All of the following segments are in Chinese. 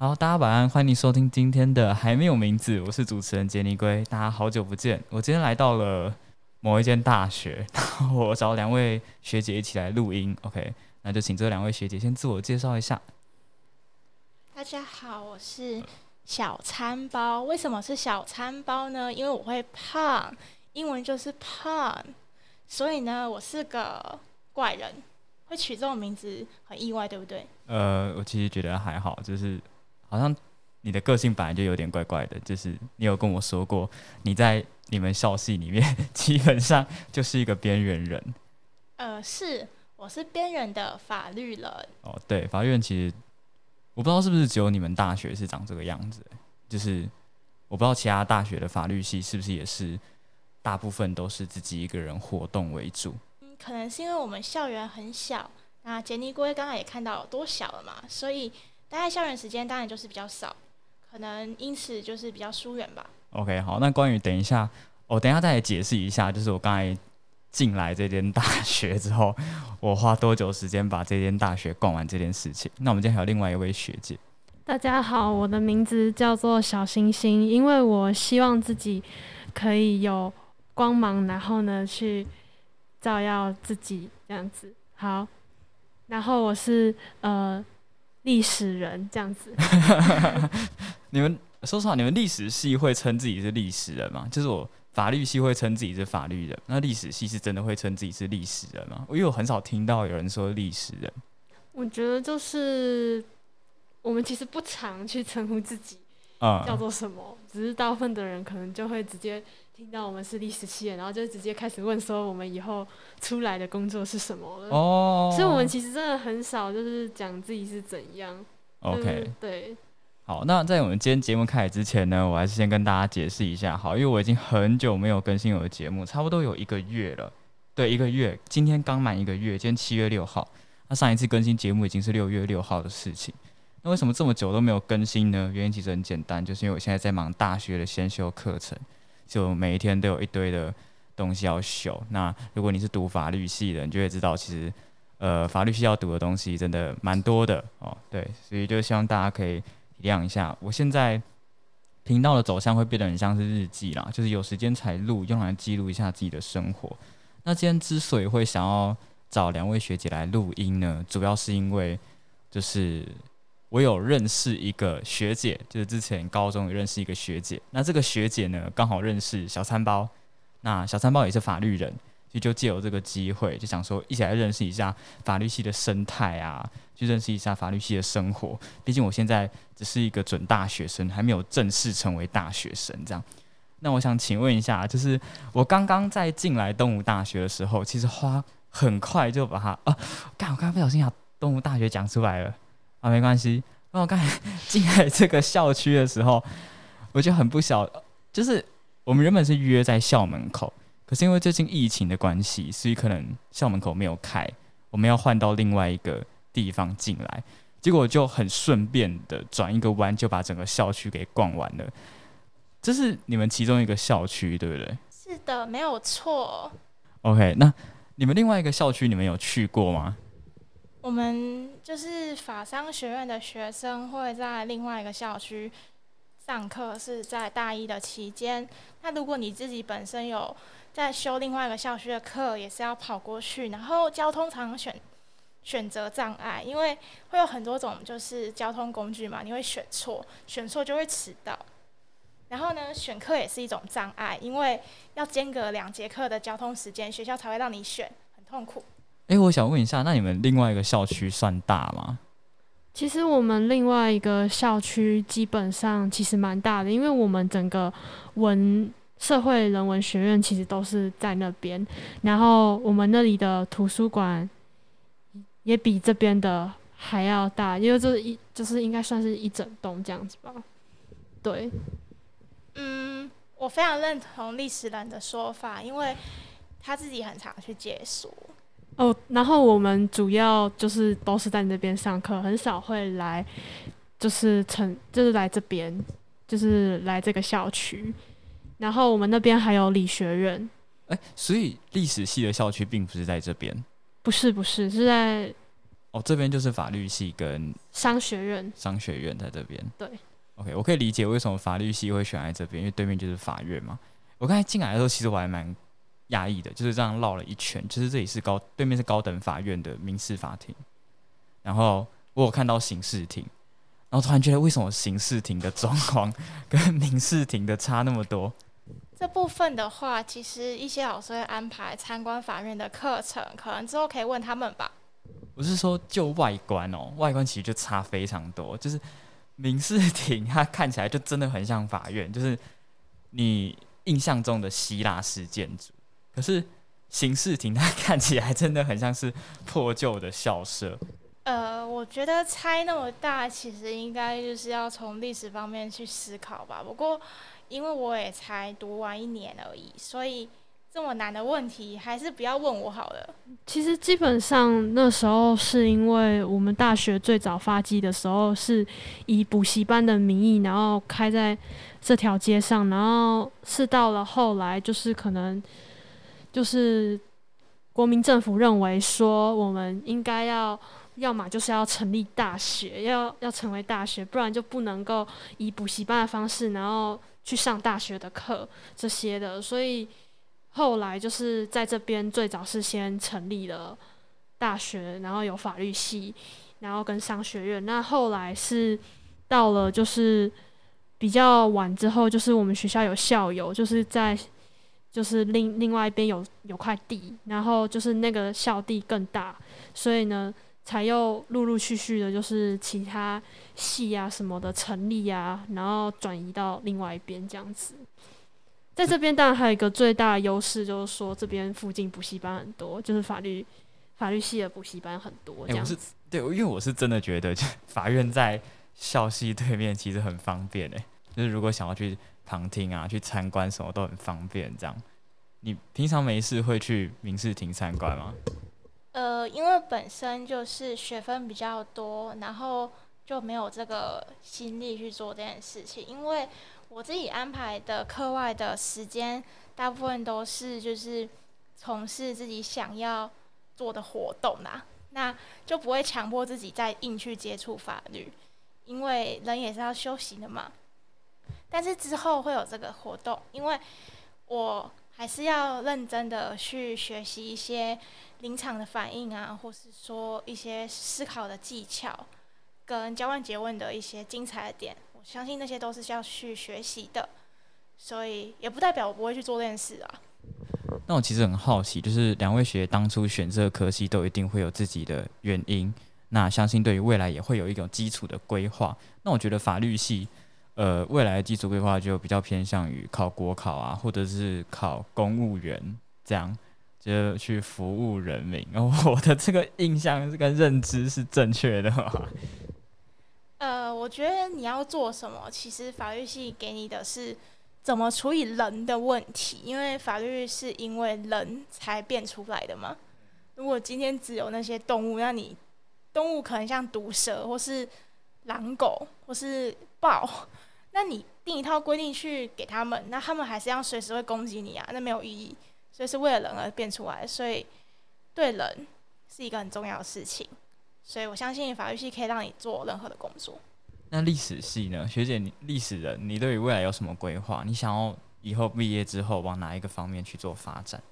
好，大家晚安，欢迎收听今天的还没有名字，我是主持人杰尼龟，大家好久不见。我今天来到了某一间大学，然后我找两位学姐一起来录音。OK，那就请这两位学姐先自我介绍一下。大家好，我是小餐包。为什么是小餐包呢？因为我会胖，英文就是胖，所以呢，我是个怪人。会取这种名字很意外，对不对？呃，我其实觉得还好，就是好像你的个性本来就有点怪怪的，就是你有跟我说过，你在你们校系里面 基本上就是一个边缘人。呃，是，我是边缘的法律人。哦，对，法律人其实我不知道是不是只有你们大学是长这个样子，就是我不知道其他大学的法律系是不是也是大部分都是自己一个人活动为主。可能是因为我们校园很小，那杰尼龟刚刚也看到有多小了嘛，所以待在校园时间当然就是比较少，可能因此就是比较疏远吧。OK，好，那关于等一下，我等一下再来解释一下，就是我刚才进来这间大学之后，我花多久时间把这间大学逛完这件事情。那我们今天还有另外一位学姐，大家好，我的名字叫做小星星，因为我希望自己可以有光芒，然后呢去。照耀自己这样子好，然后我是呃历史人这样子。你们说实话，你们历史系会称自己是历史人吗？就是我法律系会称自己是法律人，那历史系是真的会称自己是历史人吗？因为我很少听到有人说历史人。我觉得就是我们其实不常去称呼自己啊叫做什么，只是大部分的人可能就会直接。听到我们是历史系的，然后就直接开始问说我们以后出来的工作是什么了。哦，所以我们其实真的很少就是讲自己是怎样。OK，对。好，那在我们今天节目开始之前呢，我还是先跟大家解释一下，好，因为我已经很久没有更新我的节目，差不多有一个月了。对，一个月，今天刚满一个月，今天七月六号。那上一次更新节目已经是六月六号的事情。那为什么这么久都没有更新呢？原因其实很简单，就是因为我现在在忙大学的先修课程。就每一天都有一堆的东西要修。那如果你是读法律系的，你就会知道，其实呃法律系要读的东西真的蛮多的哦。对，所以就希望大家可以体谅一下。我现在频道的走向会变得很像是日记啦，就是有时间才录，用来记录一下自己的生活。那今天之所以会想要找两位学姐来录音呢，主要是因为就是。我有认识一个学姐，就是之前高中有认识一个学姐。那这个学姐呢，刚好认识小餐包。那小餐包也是法律人，所以就借由这个机会，就想说一起来认识一下法律系的生态啊，去认识一下法律系的生活。毕竟我现在只是一个准大学生，还没有正式成为大学生。这样，那我想请问一下，就是我刚刚在进来东吴大学的时候，其实花很快就把它啊，干，我刚刚不小心把东吴大学讲出来了。啊，没关系。那我刚才 进来这个校区的时候，我就很不晓，就是我们原本是约在校门口，可是因为最近疫情的关系，所以可能校门口没有开，我们要换到另外一个地方进来。结果就很顺便的转一个弯，就把整个校区给逛完了。这是你们其中一个校区，对不对？是的，没有错。OK，那你们另外一个校区，你们有去过吗？我们就是法商学院的学生会在另外一个校区上课，是在大一的期间。那如果你自己本身有在修另外一个校区的课，也是要跑过去。然后交通常选选择障碍，因为会有很多种就是交通工具嘛，你会选错，选错就会迟到。然后呢，选课也是一种障碍，因为要间隔两节课的交通时间，学校才会让你选，很痛苦。哎，我想问一下，那你们另外一个校区算大吗？其实我们另外一个校区基本上其实蛮大的，因为我们整个文社会人文学院其实都是在那边，然后我们那里的图书馆也比这边的还要大，因为这是一就是应该算是一整栋这样子吧。对，嗯，我非常认同历史人的说法，因为他自己很常去借书。哦，然后我们主要就是都是在那边上课，很少会来，就是成就是来这边，就是来这个校区。然后我们那边还有理学院。哎，所以历史系的校区并不是在这边？不是，不是，是在哦，这边就是法律系跟商学院。商学院在这边。对，OK，我可以理解为什么法律系会选在这边，因为对面就是法院嘛。我刚才进来的时候，其实我还蛮讶异的，就是这样绕了一圈，就是这里是高对面是高等法院的民事法庭，然后我有看到刑事庭，然后突然觉得为什么刑事庭的状况跟民事庭的差那么多？这部分的话，其实一些老师会安排参观法院的课程，可能之后可以问他们吧。我是说，就外观哦，外观其实就差非常多。就是民事庭，它看起来就真的很像法院，就是你印象中的希腊式建筑。可是刑事庭，它看起来真的很像是破旧的校舍。呃，我觉得拆那么大，其实应该就是要从历史方面去思考吧。不过，因为我也才读完一年而已，所以这么难的问题还是不要问我好了。其实基本上那时候是因为我们大学最早发迹的时候是以补习班的名义，然后开在这条街上，然后是到了后来就是可能就是国民政府认为说我们应该要要么就是要成立大学，要要成为大学，不然就不能够以补习班的方式，然后。去上大学的课这些的，所以后来就是在这边最早是先成立了大学，然后有法律系，然后跟商学院。那后来是到了就是比较晚之后，就是我们学校有校友，就是在就是另另外一边有有块地，然后就是那个校地更大，所以呢。才又陆陆续续的，就是其他系啊什么的成立啊，然后转移到另外一边这样子。在这边当然还有一个最大的优势，就是说这边附近补习班很多，就是法律法律系的补习班很多这样子。对，因为我是真的觉得，法院在校系对面其实很方便诶，就是如果想要去旁听啊、去参观什么都很方便。这样，你平常没事会去民事庭参观吗？呃，因为本身就是学分比较多，然后就没有这个心力去做这件事情。因为我自己安排的课外的时间，大部分都是就是从事自己想要做的活动啦，那就不会强迫自己再硬去接触法律，因为人也是要休息的嘛。但是之后会有这个活动，因为我还是要认真的去学习一些。临场的反应啊，或是说一些思考的技巧，跟交换结问的一些精彩的点，我相信那些都是需要去学习的，所以也不代表我不会去做这件事啊。那我其实很好奇，就是两位学当初选这个科系都一定会有自己的原因，那相信对于未来也会有一种基础的规划。那我觉得法律系，呃，未来的基础规划就比较偏向于考国考啊，或者是考公务员这样。就去服务人民，我的这个印象跟认知是正确的吗？呃，我觉得你要做什么，其实法律系给你的是怎么处理人的问题，因为法律是因为人才变出来的嘛。如果今天只有那些动物，那你动物可能像毒蛇或是狼狗或是豹，那你定一套规定去给他们，那他们还是要随时会攻击你啊，那没有意义。所以是为了人而变出来，所以对人是一个很重要的事情。所以我相信法律系可以让你做任何的工作。那历史系呢，学姐，你历史人，你对于未来有什么规划？你想要以后毕业之后往哪一个方面去做发展？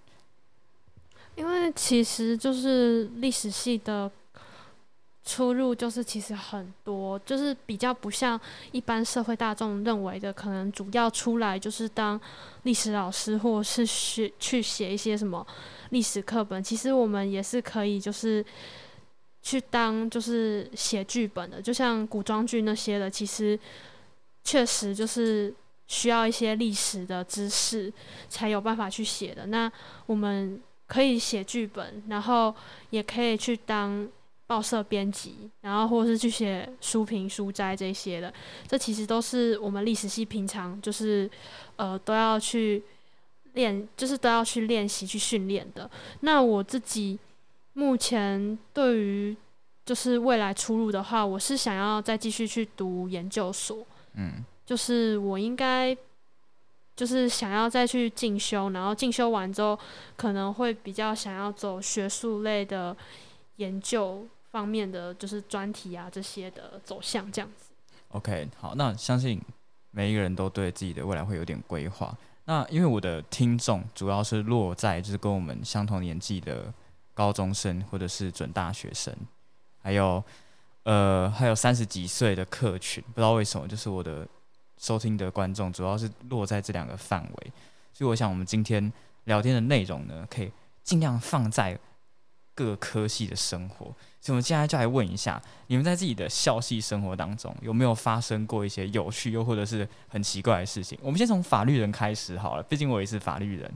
因为其实就是历史系的。出入就是其实很多，就是比较不像一般社会大众认为的，可能主要出来就是当历史老师，或是学去写一些什么历史课本。其实我们也是可以，就是去当就是写剧本的，就像古装剧那些的。其实确实就是需要一些历史的知识才有办法去写的。那我们可以写剧本，然后也可以去当。报社编辑，然后或者是去写书评、书斋这些的，这其实都是我们历史系平常就是呃都要去练，就是都要去练习、去训练的。那我自己目前对于就是未来出路的话，我是想要再继续去读研究所，嗯，就是我应该就是想要再去进修，然后进修完之后可能会比较想要走学术类的研究。方面的就是专题啊这些的走向这样子。OK，好，那相信每一个人都对自己的未来会有点规划。那因为我的听众主要是落在就是跟我们相同年纪的高中生或者是准大学生，还有呃还有三十几岁的客群，不知道为什么，就是我的收听的观众主要是落在这两个范围，所以我想我们今天聊天的内容呢，可以尽量放在各科系的生活。所以我们现在就来问一下，你们在自己的校系生活当中有没有发生过一些有趣又或者是很奇怪的事情？我们先从法律人开始好了，毕竟我也是法律人。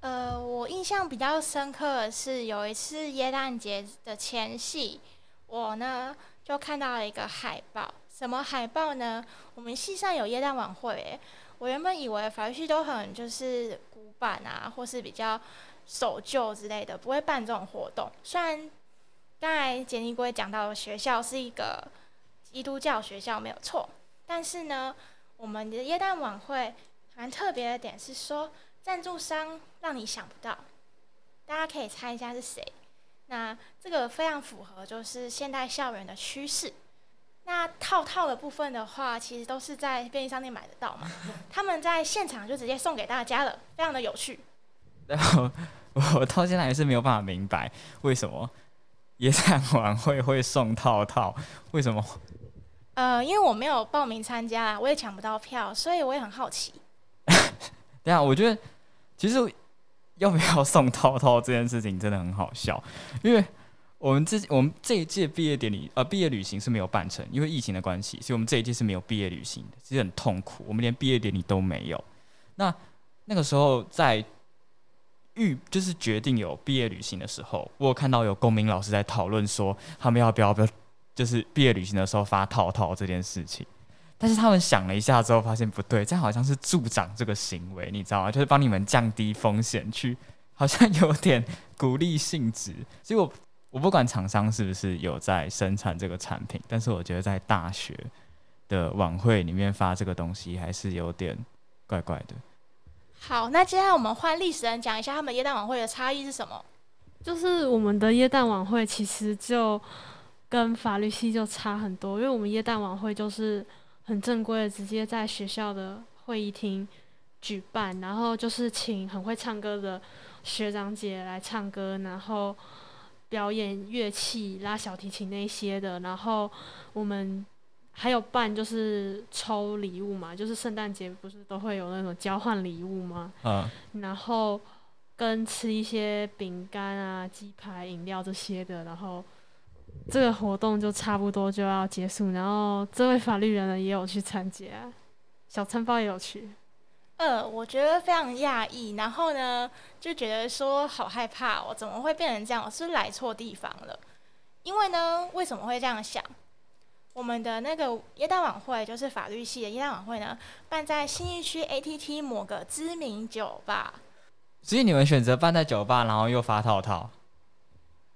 呃，我印象比较深刻的是有一次耶诞节的前夕，我呢就看到了一个海报。什么海报呢？我们系上有耶诞晚会诶。我原本以为法律系都很就是古板啊，或是比较守旧之类的，不会办这种活动。虽然刚才简尼龟讲到学校是一个基督教学校没有错，但是呢，我们的耶诞晚会蛮特别的点是说。赞助商让你想不到，大家可以猜一下是谁？那这个非常符合就是现代校园的趋势。那套套的部分的话，其实都是在便利商店买得到嘛。他们在现场就直接送给大家了，非常的有趣。然后我到现在还是没有办法明白为什么野餐晚会会送套套，为什么？呃，因为我没有报名参加，我也抢不到票，所以我也很好奇。对啊，我觉得其实要不要送套套这件事情真的很好笑，因为我们这我们这一届毕业典礼呃毕业旅行是没有办成，因为疫情的关系，所以我们这一届是没有毕业旅行的，其实很痛苦，我们连毕业典礼都没有。那那个时候在预就是决定有毕业旅行的时候，我有看到有公民老师在讨论说，他们要不要不要就是毕业旅行的时候发套套这件事情。但是他们想了一下之后，发现不对，这样好像是助长这个行为，你知道吗？就是帮你们降低风险，去好像有点鼓励性质。所以我我不管厂商是不是有在生产这个产品，但是我觉得在大学的晚会里面发这个东西，还是有点怪怪的。好，那接下来我们换历史人讲一下他们耶诞晚会的差异是什么？就是我们的耶诞晚会其实就跟法律系就差很多，因为我们耶诞晚会就是。很正规的，直接在学校的会议厅举办，然后就是请很会唱歌的学长姐来唱歌，然后表演乐器、拉小提琴那些的，然后我们还有办就是抽礼物嘛，就是圣诞节不是都会有那种交换礼物吗？嗯，然后跟吃一些饼干啊、鸡排、饮料这些的，然后。这个活动就差不多就要结束，然后这位法律人呢也有去参加，小餐包也有去。呃，我觉得非常讶异，然后呢就觉得说好害怕，我怎么会变成这样？我是是来错地方了？因为呢，为什么会这样想？我们的那个耶诞晚会就是法律系的耶诞晚会呢，办在新义区 ATT 某个知名酒吧。所以你们选择办在酒吧，然后又发套套。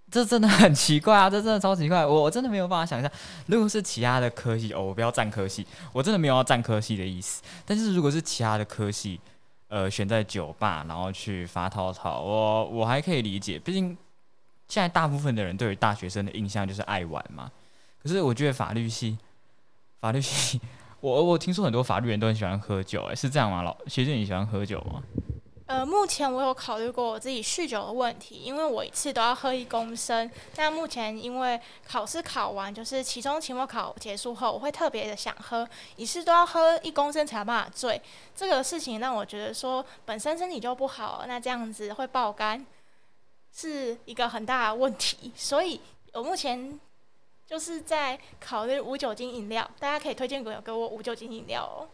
这真的很奇怪啊！这真的超奇怪，我我真的没有办法想象，如果是其他的科系哦，我不要占科系，我真的没有要占科系的意思。但是如果是其他的科系，呃，选在酒吧然后去发套套，我我还可以理解，毕竟现在大部分的人对于大学生的印象就是爱玩嘛。可是我觉得法律系，法律系，我我听说很多法律人都很喜欢喝酒，哎，是这样吗？老学姐你喜欢喝酒吗？呃，目前我有考虑过我自己酗酒的问题，因为我一次都要喝一公升。但目前因为考试考完，就是期中、期末考结束后，我会特别的想喝，一次都要喝一公升才有办法醉。这个事情让我觉得说，本身身体就不好，那这样子会爆肝，是一个很大的问题。所以我目前就是在考虑无酒精饮料，大家可以推荐给我给我无酒精饮料哦。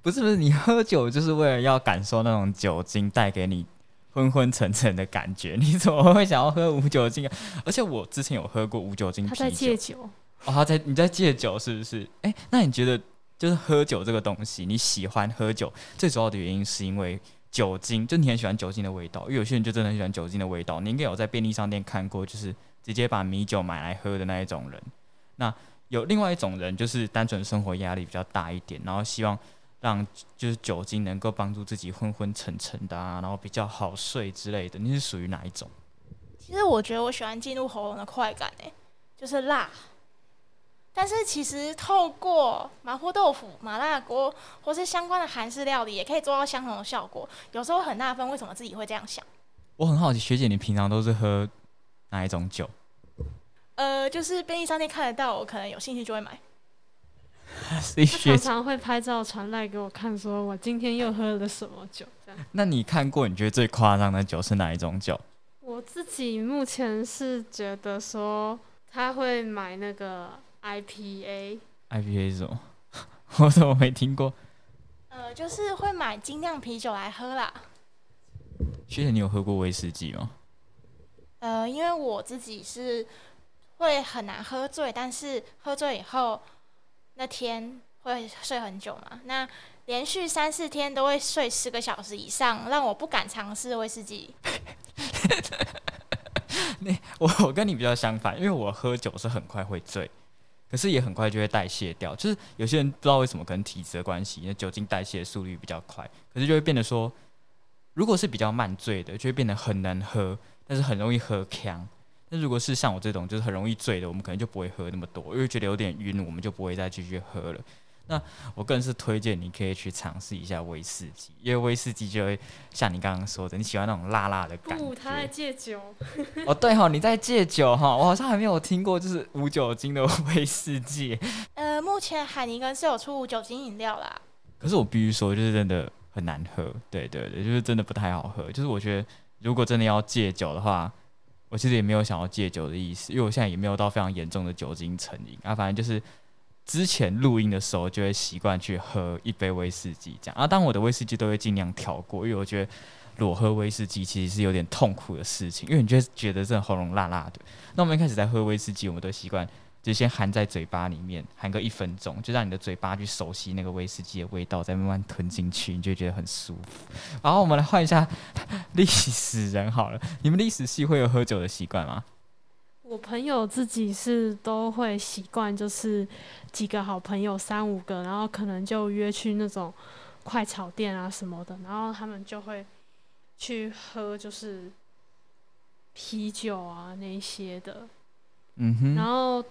不是不是，你喝酒就是为了要感受那种酒精带给你昏昏沉沉的感觉，你怎么会想要喝无酒精啊？而且我之前有喝过无酒精啤酒。他在戒酒哦，他在你在戒酒是不是？哎，那你觉得就是喝酒这个东西，你喜欢喝酒最主要的原因是因为酒精，就你很喜欢酒精的味道，因为有些人就真的很喜欢酒精的味道。你应该有在便利商店看过，就是直接把米酒买来喝的那一种人。那有另外一种人，就是单纯生活压力比较大一点，然后希望。让就是酒精能够帮助自己昏昏沉沉的啊，然后比较好睡之类的。你是属于哪一种？其实我觉得我喜欢进入喉咙的快感诶，就是辣。但是其实透过麻婆豆腐、麻辣锅或是相关的韩式料理，也可以做到相同的效果。有时候很纳闷，为什么自己会这样想？我很好奇，学姐你平常都是喝哪一种酒？呃，就是便利商店看得到，我可能有兴趣就会买。他常常会拍照传来给我看，说我今天又喝了什么酒。这样，那你看过你觉得最夸张的酒是哪一种酒？我自己目前是觉得说他会买那个 IPA，IPA 是什么？我怎么没听过？呃，就是会买精酿啤酒来喝啦。学姐，你有喝过威士忌吗？呃，因为我自己是会很难喝醉，但是喝醉以后那天会睡很久嘛，那连续三四天都会睡十个小时以上，让我不敢尝试威士忌。我我跟你比较相反，因为我喝酒是很快会醉，可是也很快就会代谢掉。就是有些人不知道为什么，可能体质的关系，因为酒精代谢速率比较快，可是就会变得说，如果是比较慢醉的，就会变得很难喝，但是很容易喝呛。那如果是像我这种就是很容易醉的，我们可能就不会喝那么多，因为觉得有点晕，我们就不会再继续喝了。那我个人是推荐你可以去尝试一下威士忌，因为威士忌就会像你刚刚说的，你喜欢那种辣辣的感不，他在。戒酒。哦，对哈、你在戒酒哈，我好像还没有听过就是无酒精的威士忌。呃，目前海尼根是有出无酒精饮料啦，可是我必须说，就是真的很难喝。对对对，就是真的不太好喝。就是我觉得，如果真的要戒酒的话，我其实也没有想要戒酒的意思，因为我现在也没有到非常严重的酒精成瘾啊。反正就是之前录音的时候就会习惯去喝一杯威士忌这样啊。当我的威士忌都会尽量调过，因为我觉得裸喝威士忌其实是有点痛苦的事情，因为你就觉得这喉咙辣辣的。那我们一开始在喝威士忌，我们都习惯就先含在嘴巴里面，含个一分钟，就让你的嘴巴去熟悉那个威士忌的味道，再慢慢吞进去，你就觉得很舒服。然后我们来换一下历史人好了，你们历史系会有喝酒的习惯吗？我朋友自己是都会习惯，就是几个好朋友三五个，然后可能就约去那种快炒店啊什么的，然后他们就会去喝，就是啤酒啊那些的。嗯哼，然后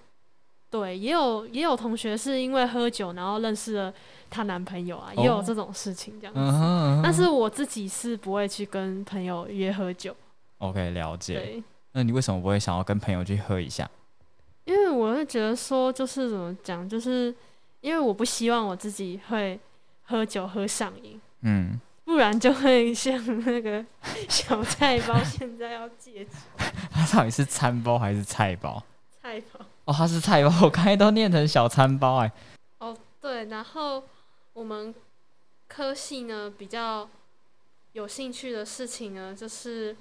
对，也有也有同学是因为喝酒，然后认识了她男朋友啊，也有哦这种事情这样子。嗯哼嗯哼，但是我自己是不会去跟朋友约喝酒，OK 了解。对，那你为什么不会想要跟朋友去喝一下？因为我会觉得说，就是怎么讲，就是因为我不希望我自己会喝酒喝上瘾，嗯，不然就会像那个 小菜包现在要戒酒 他到底是餐包还是菜包？菜包。哦，他是菜包，我刚才都念成小餐包哎、哦，对，然后我们科系呢比较有兴趣的事情呢，就是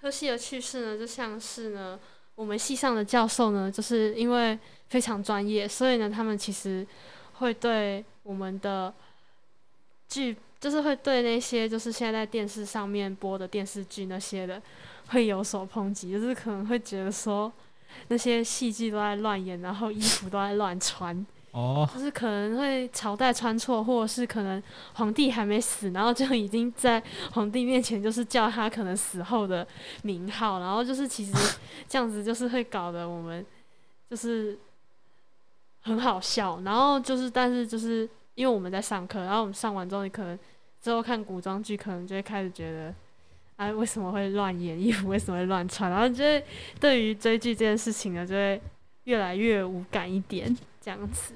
科系的趣事呢，就像是呢，我们系上的教授呢，就是因为非常专业，所以呢，他们其实会对我们的剧，就是会对那些就是现在在电视上面播的电视剧那些的，会有所抨击，就是可能会觉得说。那些戏剧都在乱演，然后衣服都在乱穿，哦，就是可能会朝代穿错，或者是可能皇帝还没死，然后就已经在皇帝面前就是叫他可能死后的名号，然后就是其实这样子就是会搞得我们就是很好笑，然后就是但是就是因为我们在上课，然后我们上完之后，你可能之后看古装剧，可能就会开始觉得。哎，为什么会乱演衣服？为什么会乱穿？然后就会对于追剧这件事情呢，就会越来越无感一点，这样子。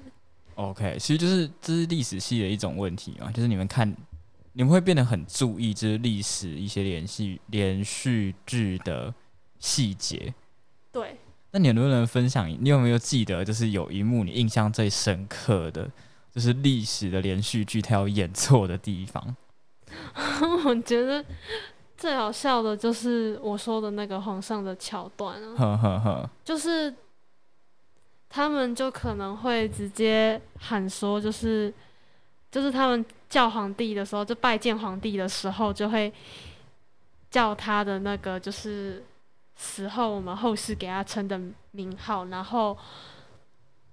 OK，其实就是这是历史系的一种问题嘛，就是你们看，你们会变得很注意，就是历史一些连续连续剧的细节。对，那你能不能分享？你有没有记得，就是有一幕你印象最深刻的，就是历史的连续剧它有演错的地方？我觉得最好笑的就是我说的那个皇上的桥段啊，呵呵呵，就是他们就可能会直接喊说，就是就是他们叫皇帝的时候，就拜见皇帝的时候，就会叫他的那个就是死后我们后世给他称的名号，然后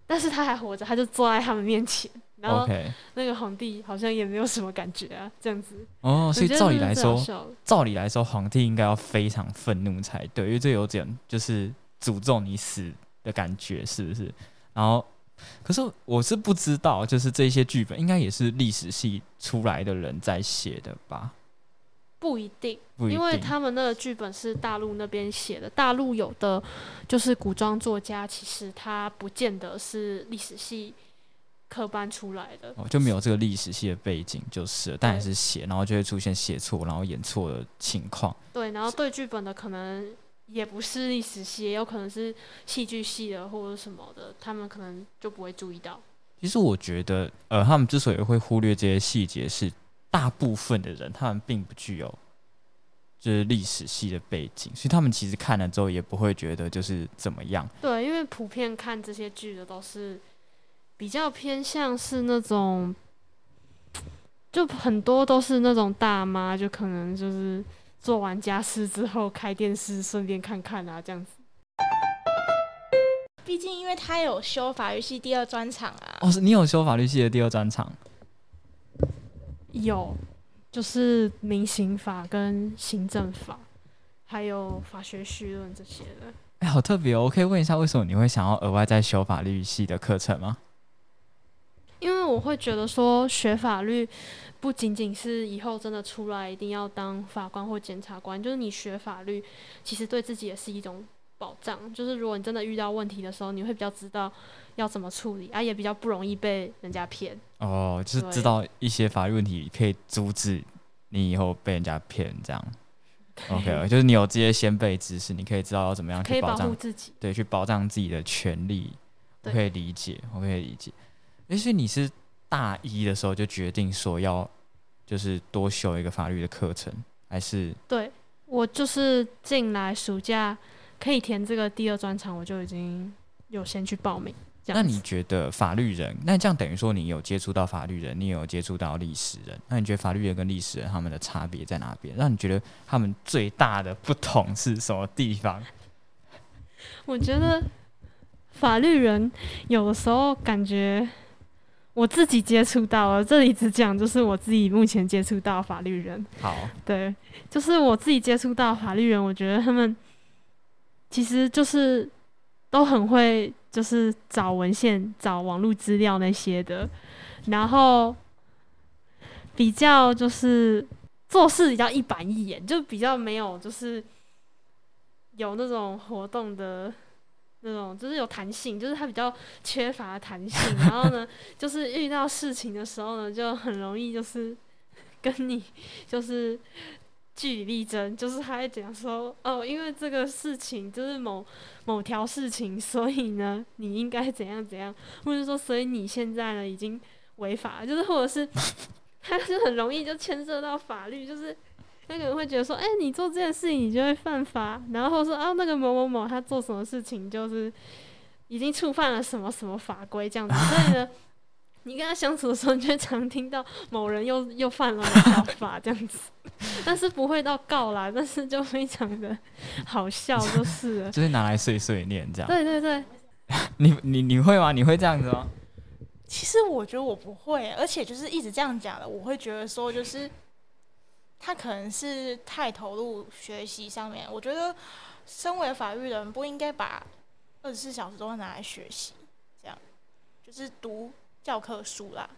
但是他还活着，他就坐在他们面前，然后 OK，那个皇帝好像也没有什么感觉啊，这样子。哦，所以照理来说，照理来说，皇帝应该要非常愤怒才对，因为这有点就是诅咒你死的感觉，是不是？然后，可是我是不知道，就是这些剧本应该也是历史系出来的人在写的吧？不一定，因为他们那个剧本是大陆那边写的，大陆有的就是古装作家，其实他不见得是历史系科班出来的。哦就没有这个历史系的背景，就是了，但也是写，然后就会出现写错，然后演错的情况。对，然后对剧本的可能也不是历史系，也有可能是戏剧系的或者什么的，他们可能就不会注意到。其实我觉得，呃，他们之所以会忽略这些细节，是大部分的人他们并不具有就是历史系的背景，所以他们其实看了之后也不会觉得就是怎么样。对，因为普遍看这些剧的都是比较偏向是那种，就很多都是那种大妈，就可能就是做完家事之后开电视，顺便看看啊，这样子。毕竟因为他有修法律系第二专场啊，哦，是你有修法律系的第二专场，有，就是民刑法跟行政法，还有法学绪论这些的。哎，好特别哦！我可以问一下，为什么你会想要额外再修法律系的课程吗？因为我会觉得说，学法律不仅仅是以后真的出来一定要当法官或检察官，就是你学法律，其实对自己也是一种保障。就是如果你真的遇到问题的时候，你会比较知道要怎么处理，啊，也比较不容易被人家骗。哦，就是知道一些法律问题可以阻止你以后被人家骗，这样。OK，就是你有这些先辈知识，你可以知道要怎么样可以保护去保障，自己。对，去保障自己的权利。我可以理解，我可以理解。也许你是大一的时候就决定说要，就是多修一个法律的课程，还是对我就是进来暑假可以填这个第二专场，我就已经有先去报名。那你觉得法律人，那这样等于说你有接触到法律人，你有接触到历史人，那你觉得法律人跟历史人他们的差别在哪边？让你觉得他们最大的不同是什么地方？我觉得法律人有的时候感觉我自己接触到了，这里只讲就是我自己目前接触到法律人，好，对，就是我自己接触到法律人，我觉得他们其实就是都很会，就是找文献、找网络资料那些的，然后比较就是做事比较一板一眼，就比较没有就是有那种活动的那种，就是有弹性，就是他比较缺乏弹性。然后呢，就是遇到事情的时候呢，就很容易就是 跟你就是据理力争，就是他会讲说，哦，因为这个事情就是某某条事情，所以呢，你应该怎样怎样，或者说，所以你现在呢已经违法了，就是或者是 他就很容易就牵涉到法律，就是。那个人会觉得说，哎、你做这件事情你就会犯法，然后说啊，那个某某某他做什么事情就是已经触犯了什么什么法规这样子，所以呢，你跟他相处的时候，你就会常听到某人又又犯了某条 法这样子，但是不会到告啦，但是就非常的好笑就是了。就是拿来碎碎念这样。对对对，你你你会吗？你会这样子吗？其实我觉得我不会，而且就是一直这样讲的，我会觉得说就是他可能是太投入学习上面。我觉得身为法律人不应该把二十四小时都拿来学习，这样就是读教科书啦。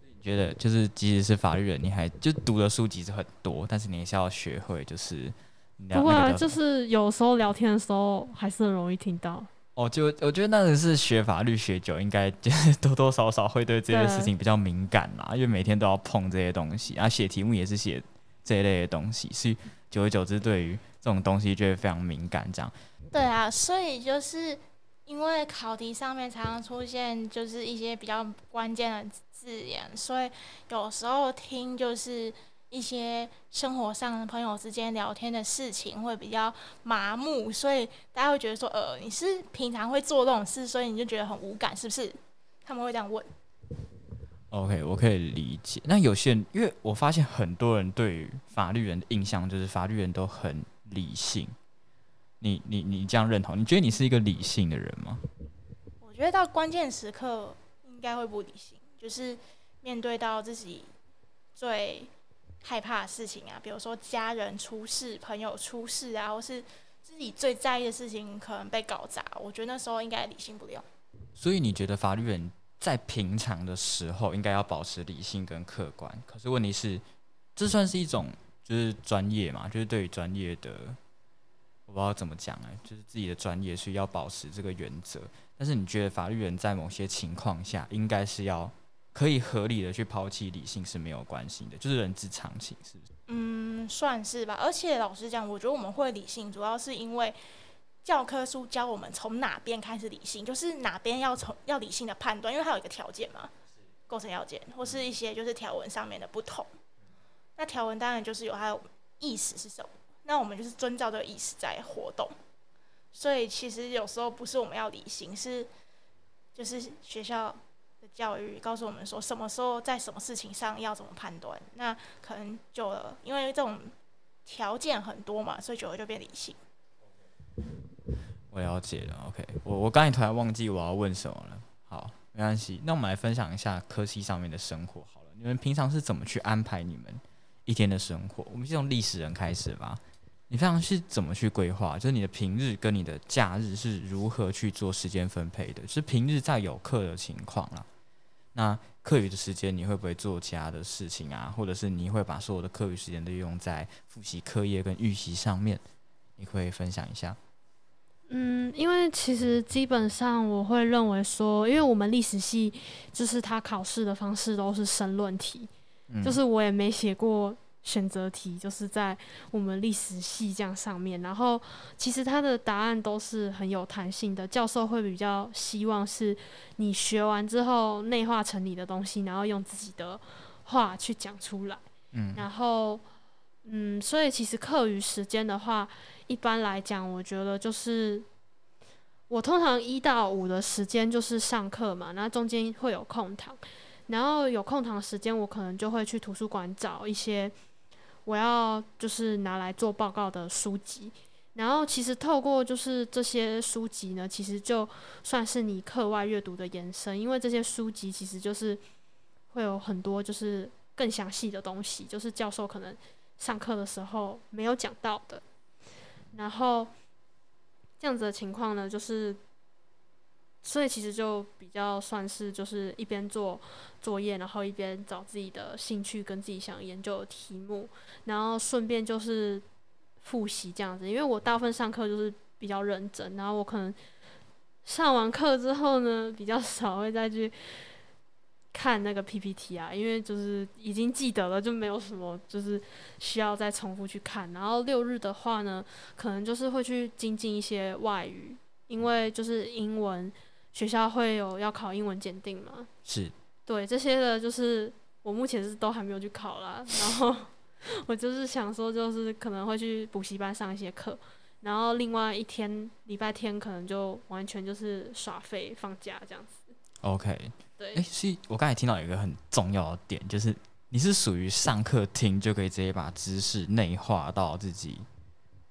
你觉得就是即使是法律人，你还就读的书其实很多，但是你还是要学会就是那不会啊，就是有时候聊天的时候还是很容易听到。哦，就我觉得那个是学法律学久，应该就是 多多少少会对这些事情比较敏感啦，因为每天都要碰这些东西，啊，写题目也是写这一类的东西，所以久而久之对于这种东西就会非常敏感。这样，对啊，所以就是因为考题上面常常出现就是一些比较关键的字眼，所以有时候听就是一些生活上朋友之间聊天的事情会比较麻木，所以大家会觉得说，呃，你是平常会做这种事，所以你就觉得很无感，是不是？他们会这样问。OK，我可以理解。那有些人，因为我发现很多人对于法律人的印象就是法律人都很理性。你你你这样认同？你觉得你是一个理性的人吗？我觉得到关键时刻应该会不理性，就是面对到自己最害怕的事情啊，比如说家人出事、朋友出事啊，或是自己最在意的事情可能被搞砸，我觉得那时候应该理性不了。所以你觉得法律人在平常的时候应该要保持理性跟客观，可是问题是，这算是一种就是专业嘛？就是对于专业的，我不知道怎么讲哎，就是自己的专业是要保持这个原则。但是你觉得法律人在某些情况下应该是要可以合理的去抛弃理性是没有关系的，就是人之常情，是不是？嗯，算是吧。而且老实讲，我觉得我们会理性，主要是因为教科书教我们从哪边开始理性，就是哪边要从要理性的判断，因为它有一个条件嘛，构成要件或是一些就是条文上面的不同。那条文当然就是有它的意思是什么，那我们就是遵照这个意思在活动。所以其实有时候不是我们要理性，是就是学校教育告诉我们说，什么时候在什么事情上要怎么判断。那可能久了，因为这种条件很多嘛，所以久了就变理性。我了解了，OK。我我刚才突然忘记我要问什么了。好，没关系。那我们来分享一下科系上面的生活好了。你们平常是怎么去安排你们一天的生活？我们先从历史人开始吧。你平常是怎么去规划？就是你的平日跟你的假日是如何去做时间分配的？是平日在有课的情况啦，那课余的时间你会不会做其他的事情啊？或者是你会把所有的课余时间都用在复习课业跟预习上面？你可以分享一下。嗯，因为其实基本上我会认为说，因为我们历史系就是他考试的方式都是申论题，就是我也没写过。选择题就是在我们历史系这样上面，然后其实它的答案都是很有弹性的。教授会比较希望是你学完之后内化成你的东西，然后用自己的话去讲出来。嗯，然后嗯，所以其实课余时间的话，一般来讲，我觉得就是我通常一到五的时间就是上课嘛，那中间会有空堂，然后有空堂时间，我可能就会去图书馆找一些。我要就是拿来做报告的书籍，然后其实透过就是这些书籍呢，其实就算是你课外阅读的延伸，因为这些书籍其实就是会有很多就是更详细的东西，就是教授可能上课的时候没有讲到的，然后这样子的情况呢，就是。所以其实就比较算是就是一边做作业，然后一边找自己的兴趣跟自己想研究的题目，然后顺便就是复习这样子。因为我大部分上课就是比较认真，然后我可能上完课之后呢，比较少会再去看那个 PPT 啊，因为就是已经记得了，就没有什么就是需要再重复去看。然后六日的话呢，可能就是会去精进一些外语，因为就是英文。学校会有要考英文检定吗？是，对这些的，就是我目前是都还没有去考啦。然后 我就是想说，就是可能会去补习班上一些课，然后另外一天礼拜天可能就完全就是耍废放假这样子。OK，对。哎，是我刚才听到一个很重要的点，就是你是属于上课听就可以直接把知识内化到自己，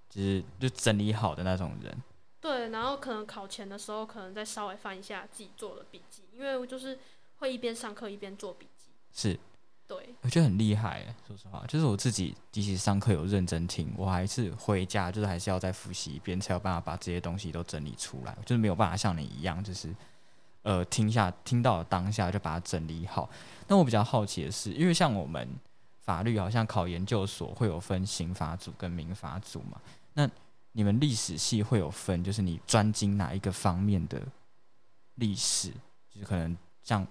就是就整理好的那种人。对，然后可能考前的时候，可能再稍微翻一下自己做的笔记，因为我就是会一边上课一边做笔记。是，对，我觉得很厉害。说实话，就是我自己即使上课有认真听，我还是回家就是还是要再复习一遍，才有办法把这些东西都整理出来。就是没有办法像你一样，就是呃听下听到当下就把它整理好。那我比较好奇的是，因为像我们法律好像考研究所会有分刑法组跟民法组嘛，那。你们历史系会有分，就是你专精哪一个方面的历史，就是可能像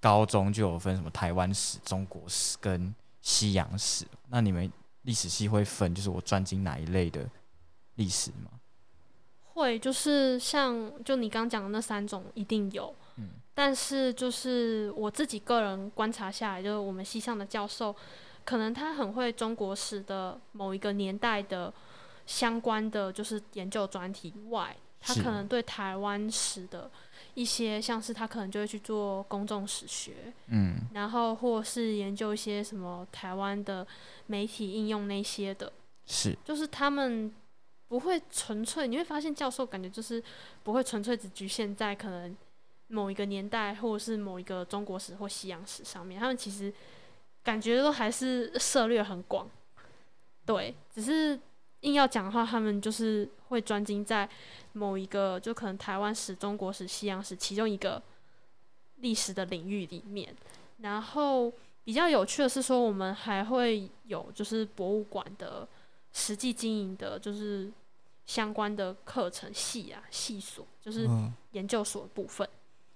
高中就有分什么台湾史、中国史跟西洋史。那你们历史系会分，就是我专精哪一类的历史吗？会，就是像就你刚讲的那三种，一定有。嗯。但是就是我自己个人观察下来，就是我们系上的教授，可能他很会中国史的某一个年代的。相关的就是研究专题外，他可能对台湾史的一些，像是他可能就会去做公众史学，嗯，然后或是研究一些什么台湾的媒体应用那些的，是，就是他们不会纯粹，你会发现教授感觉就是不会纯粹只局限在可能某一个年代或者是某一个中国史或西洋史上面，他们其实感觉都还是涉略很广，对，只是。硬要讲的话，他们就是会专精在某一个，就可能台湾史、中国史、西洋史其中一个历史的领域里面。然后比较有趣的是说，我们还会有就是博物馆的实际经营的，就是相关的课程系啊、系所，就是嗯研究所的部分。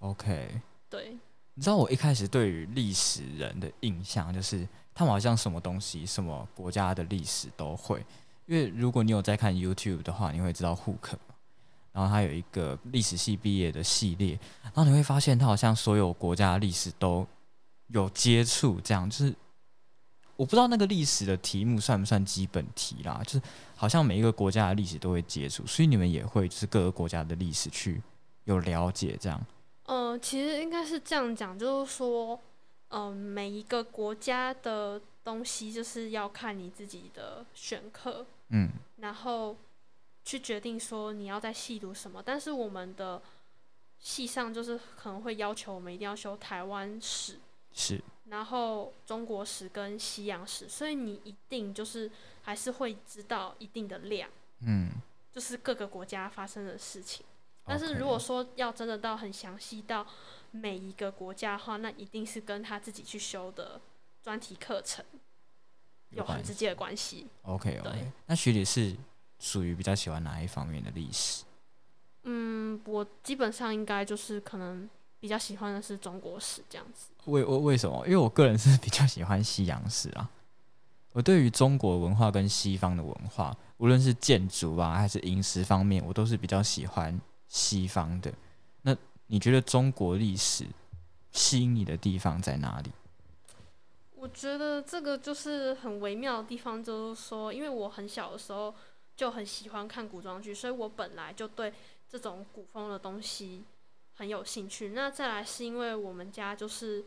，OK。对，你知道我一开始对于历史人的印象就是，他们好像什么东西、什么国家的历史都会。因为如果你有在看 YouTube 的话，你会知道 Hook，然后他有一个历史系毕业的系列，然后你会发现他好像所有国家的历史都有接触，这样就是我不知道那个历史的题目算不算基本题啦，就是好像每一个国家的历史都会接触，所以你们也会就是各个国家的历史去有了解这样。呃，其实应该是这样讲，就是说，呃，每一个国家的东西就是要看你自己的选课，嗯，然后去决定说你要在细读什么。但是我们的系上就是可能会要求我们一定要修台湾史，是，然后中国史跟西洋史，所以你一定就是还是会知道一定的量，嗯。就是各个国家发生的事情。但是如果说要真的到很详细到每一个国家的话，那一定是跟他自己去修的专题课程有很直接的关系。OK OK，那学姐是属于比较喜欢哪一方面的历史？嗯，我基本上应该就是可能比较喜欢的是中国史这样子。为为为什么？因为我个人是比较喜欢西洋史啊。我对于中国文化跟西方的文化，无论是建筑啊还是饮食方面，我都是比较喜欢西方的。那你觉得中国历史吸引你的地方在哪里？我觉得这个就是很微妙的地方，就是说，因为我很小的时候就很喜欢看古装剧，所以我本来就对这种古风的东西很有兴趣。那再来是因为我们家就是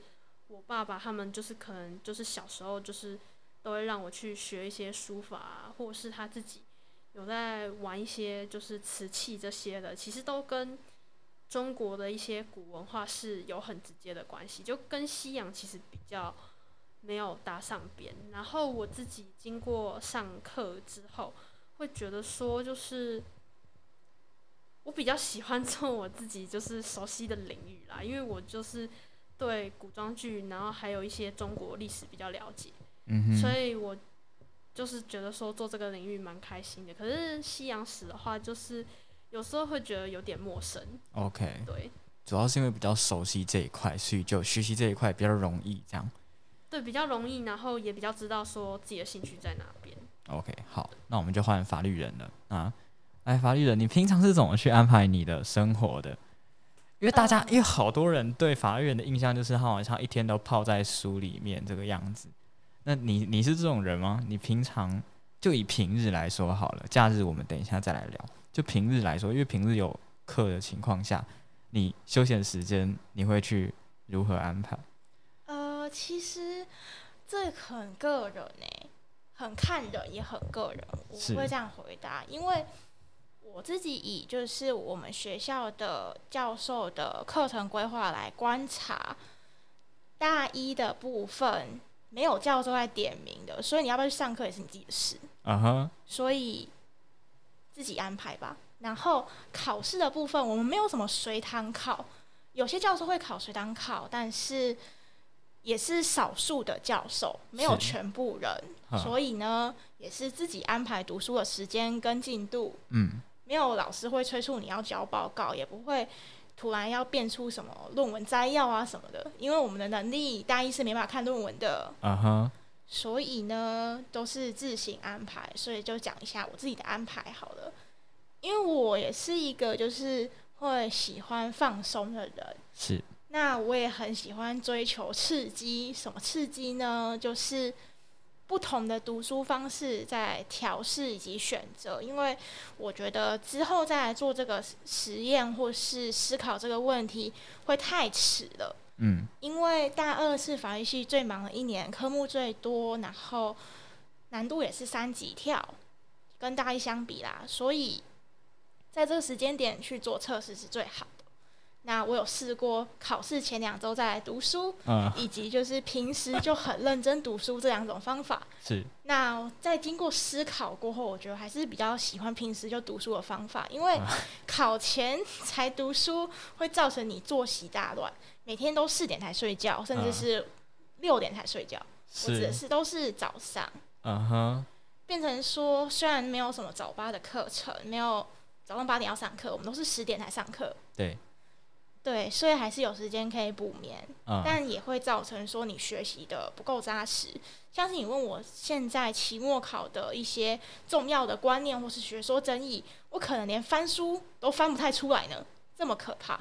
我爸爸他们就是可能就是小时候就是都会让我去学一些书法、啊，或者是他自己有在玩一些就是瓷器这些的，其实都跟中国的一些古文化是有很直接的关系，就跟西洋其实比较。没有搭上边。然后我自己经过上课之后，会觉得说，就是我比较喜欢 做我自己就是熟悉的领域啦，因为我就是对古装剧，然后还有一些中国历史比较了解，嗯哼，所以我就是觉得说做这个领域蛮开心的。可是西洋史的话，就是有时候会觉得有点陌生，OK，对。主要是因为比较熟悉这一块，所以就学习这一块比较容易。这样对，比较容易，然后也比较知道说自己的兴趣在哪边。OK，好，那我们就换法律人了啊。哎，法律人，你平常是怎么去安排你的生活的？因为大家，呃因为好多人对法律人的印象就是他好像一天都泡在书里面这个样子。那你你是这种人吗？你平常就以平日来说好了，假日我们等一下再来聊。就平日来说，因为平日有课的情况下，你休闲时间你会去如何安排？呃，其实这很个人呢、很看人，也很个人。我会这样回答，因为我自己以就是我们学校的教授的课程规划来观察，大一的部分没有教授在点名的，所以你要不要去上课也是你自己的事。啊哈，所以自己安排吧。然后考试的部分，我们没有什么随堂考，有些教授会考随堂考，但是也是少数的教授，没有全部人，所以呢，也是自己安排读书的时间跟进度，嗯，没有老师会催促你要交报告，也不会。突然要变出什么论文摘要啊什么的，因为我们的能力大一是没办法看论文的，啊哈，所以呢，都是自行安排，所以就讲一下我自己的安排好了。因为我也是一个就是会喜欢放松的人，是那我也很喜欢追求刺激。什么刺激呢？就是不同的读书方式在调试以及选择。因为我觉得之后再来做这个实验或是思考这个问题会太迟了。嗯因为大二是法律系最忙的一年，科目最多，然后难度也是三级跳，跟大一相比啦，所以在这个时间点去做测试是最好的。那我有试过考试前两周再来读书，嗯，以及就是平时就很认真读书这两种方法。是，那在经过思考过后，我觉得还是比较喜欢平时就读书的方法，因为考前才读书会造成你作息大乱，每天都四点才睡觉，甚至嗯是六点才睡觉。我指的是，是都是早上，嗯哼，变成说虽然没有什么早八的课程，没有早上八点要上课，我们都是十点才上课。对，对，所以还是有时间可以补眠，嗯，但也会造成说你学习的不够扎实。像是你问我现在期末考的一些重要的观念或是学说争议，我可能连翻书都翻不太出来呢，这么可怕。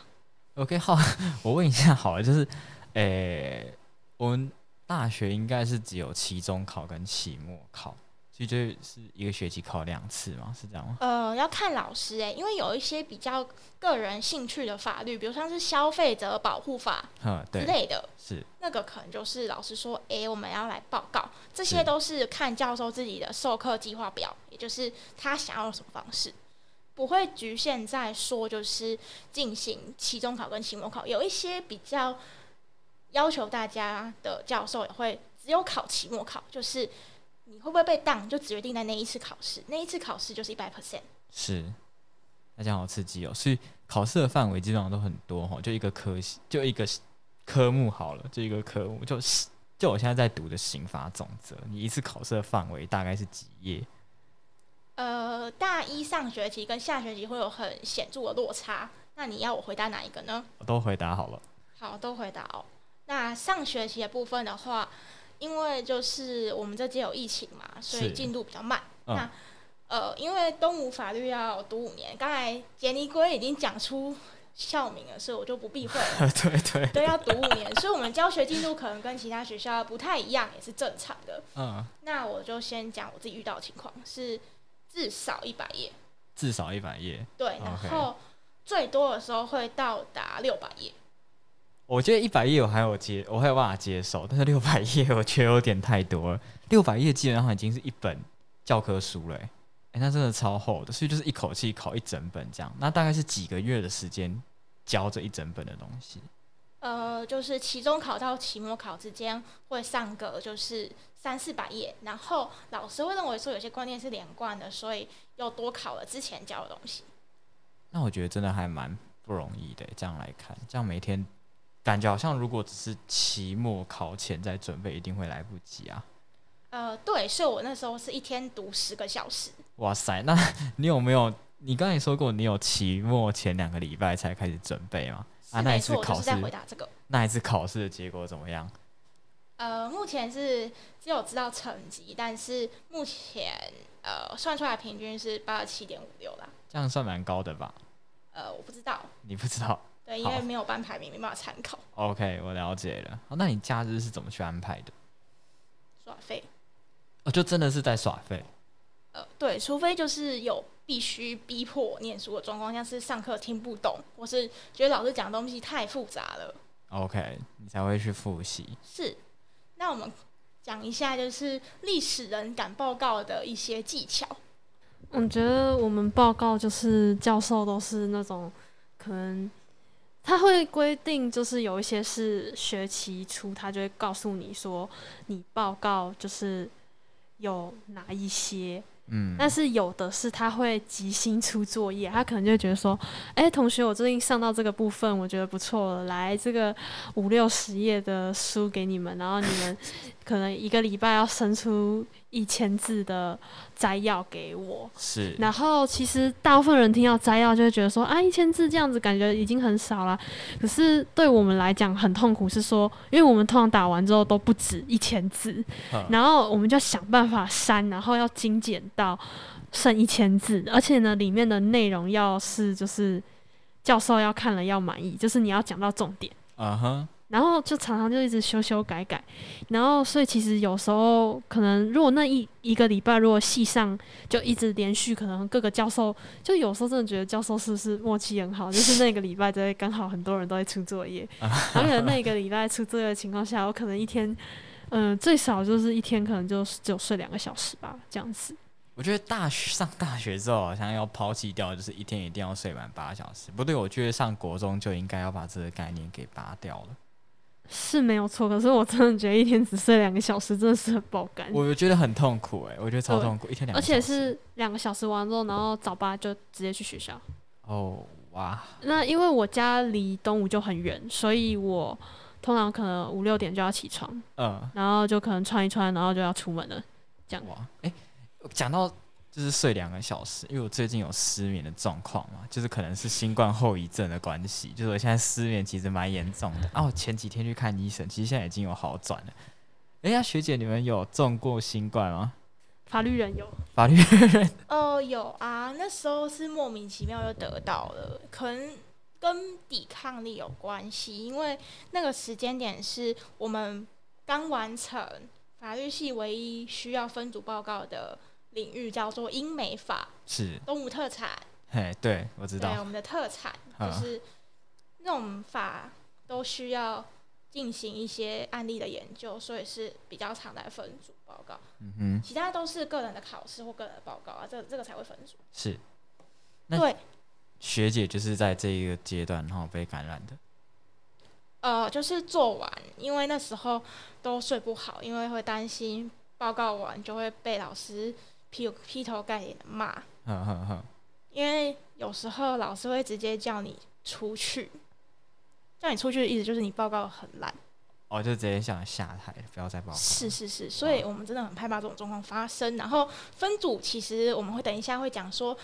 OK，好，我问一下好了，就是，诶、我们大学应该是只有期中考跟期末考，所以就是一个学期考两次嘛，是这样吗？呃，要看老师诶、因为有一些比较个人兴趣的法律，比如像是消费者保护法嗯，之，类的，是，那个可能就是老师说，诶、我们要来报告，这些都是。看教授自己的授课计划表，也就是他想要什么方式，不会局限在说就是进行期中考跟期末考，有一些比较要求大家的教授也会只有考期末考，就是你会不会被当，就只决定在那一次考试，那一次考试就是一百 percent。是，那这样好刺激哦。所以考试的范围基本上都很多哈，就一个科系，就一个科目好了，就一个科目，就是就我现在在读的刑法总则，你一次考试的范围大概是几页？呃，大一上学期跟下学期会有很显著的落差，那你要我回答哪一个呢？我都回答好了。好，都回答哦。那上学期的部分的话，因为就是我们这届有疫情嘛，所以是进度比较慢。嗯那呃，因为东吴法律要读五年，刚才杰尼龟已经讲出校名了，所以我就不避讳了。对 对，对，要读五年，所以我们教学进度可能跟其他学校不太一样，也是正常的。嗯，那我就先讲我自己遇到的情况，是至少一百页，至少一百页。对，然后最多的时候会到达六百页。我觉得一百页我还有接，我还有办法接受，但是六百页我觉得有点太多了。六百页基本上已经是一本教科书了、欸，哎、那真的超厚的，所以就是一口气考一整本这样。那大概是几个月的时间教这一整本的东西？呃，就是期中考到期末考之间会上个就是三四百页，然后老师会认为说有些观念是连贯的，所以又多考了之前教的东西。那我觉得真的还蛮不容易的欸、这样来看，这样每天感觉好像如果只是期末考前在准备，一定会来不及啊。呃，对，所以我那时候是一天读十个小时。哇塞，那 你有没有？你刚才说过你有期末前两个礼拜才开始准备吗？啊，那一次考试就是在回答这个。那一次考试的结果怎么样？呃，目前是只有知道成绩，但是目前呃算出来平均是八十七点五六啦。这样算蛮高的吧？呃，我不知道，你不知道对，因好为没有班排名，没办法参考。？OK，我了解了。好，那你假日是怎么去安排的？耍废。哦，就真的是在耍废。呃，对，除非就是有必须逼迫我念书的状况，像是上课听不懂，或是觉得老师讲的东西太复杂了。OK，你才会去复习。是，那我们讲一下就是历史人赶报告的一些技巧。我觉得我们报告就是教授都是那种可能他会规定，就是有一些是学期初，他就会告诉你说你报告就是有哪一些，嗯，但是有的是他会即兴出作业，他可能就会觉得说，哎、同学，我最近上到这个部分，我觉得不错了，来这个五六十页的书给你们，然后你们可能一个礼拜要生出一千字的摘要给我。是然后其实大部分人听到摘要就会觉得说啊，一千字这样子感觉已经很少了。可是对我们来讲很痛苦，是说因为我们通常打完之后都不止一千字，嗯然后我们就想办法删，然后要精简到剩一千字，而且呢里面的内容要是就是教授要看了要满意，就是你要讲到重点。嗯哼，然后就常常就一直修修改改，然后所以其实有时候可能如果那一一个礼拜如果系上就一直连续，可能各个教授就有时候真的觉得教授是不是默契很好，就是那个礼拜都会刚好很多人都会出作业，然后可能那个礼拜出作业的情况下，我可能一天，嗯、最少就是一天可能就只有睡两个小时吧，这样子。我觉得大学上大学之后，好像要抛弃掉，就是一天一定要睡满八小时。不对，我觉得上国中就应该要把这个概念给拔掉了。是没有错，可是我真的觉得一天只睡两个小时真的是很爆肝，我觉得很痛苦哎、我觉得超痛苦，一天两而且是两个小时完之后，然后早八就直接去学校。哦哇，那因为我家离东吴就很远，所以我通常可能五六点就要起床，嗯然后就可能穿一穿，然后就要出门了。这样哇，哎、讲到就是睡两个小时，因为我最近有失眠的状况嘛，就是可能是新冠后遗症的关系，就是我现在失眠其实蛮严重的。啊，我前几天去看医生，其实现在已经有好转了。哎呀，学姐，你们有中过新冠吗？法律人有，法律人哦，有啊，那时候是莫名其妙就得到了，可能跟抵抗力有关系，因为那个时间点是我们刚完成法律系唯一需要分组报告的领域，叫做英美法，是，东吴特产，嘿，对我知道，对我们的特产，就嗯是那种法都需要进行一些案例的研究，所以是比较常在分组报告，嗯哼，其他都是个人的考试或个人的报告啊，这这个才会分组。是。那对，学姐就是在这一个阶段然后被感染的，呃，就是做完，因为那时候都睡不好，因为会担心报告完就会被老师劈劈头盖脸的骂，因为有时候老师会直接叫你出去，叫你出去的意思就是你报告很烂。哦就直接想下台，不要再报告。是是是，所以我们真的很害怕这种状况发生。然后分组其实我们会等一下会讲说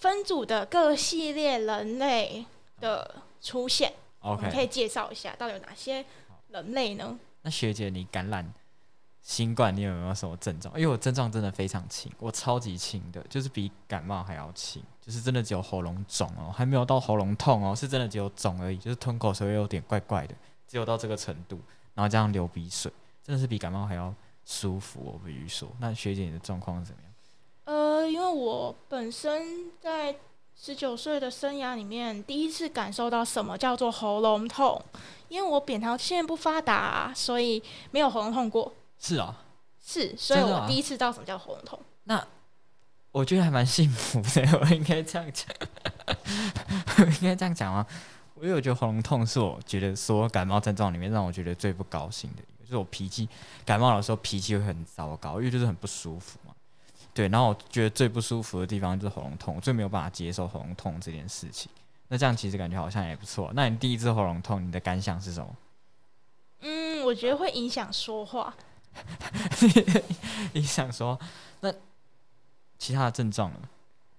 分组的各系列人类的出现，我们可以介绍一下到底有哪些人类呢？那学姐你感染新冠，你有没有什么症状？因为我症状真的非常轻，我超级轻的，就是比感冒还要轻，就是真的只有喉咙肿哦，还没有到喉咙痛哦，是真的只有肿而已，就是吞口水有点怪怪的，只有到这个程度，然后这样流鼻水，真的是比感冒还要舒服。我必须说，那学姐你的状况是怎么样？呃，因为我本身在十九岁的生涯里面，第一次感受到什么叫做喉咙痛，因为我扁桃腺不发达，所以没有喉咙痛过。是啊，是，所以真的啊我第一次知道什么叫喉咙痛。那我觉得还蛮幸福的，我应该这样讲，我应该这样讲吗？因为我觉得喉咙痛是我觉得所有感冒症状里面让我觉得最不高兴的一个，就是我脾气感冒的时候脾气会很糟糕，因为就是很不舒服嘛。对，然后我觉得最不舒服的地方就是喉咙痛，我最没有办法接受喉咙痛这件事情。那这样其实感觉好像也不错。那你第一次喉咙痛，你的感想是什么？嗯，我觉得会影响说话。你想说，那其他的症状呢？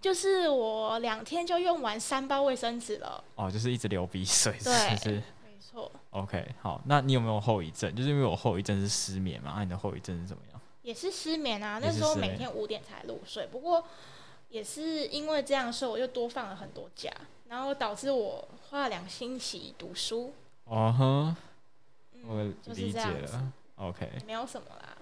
就是我两天就用完三包卫生纸了。哦，就是一直流鼻水，是是？没错，OK，好，那你有没有后遗症？就是因为我后遗症是失眠嘛，那、你的后遗症是怎么样？也是失眠啊。那时候每天五点才入睡，不过也是因为这样，所以我就多放了很多假，然后导致我花了两星期读书。哦哼，我理解了。OK，没有什么啦。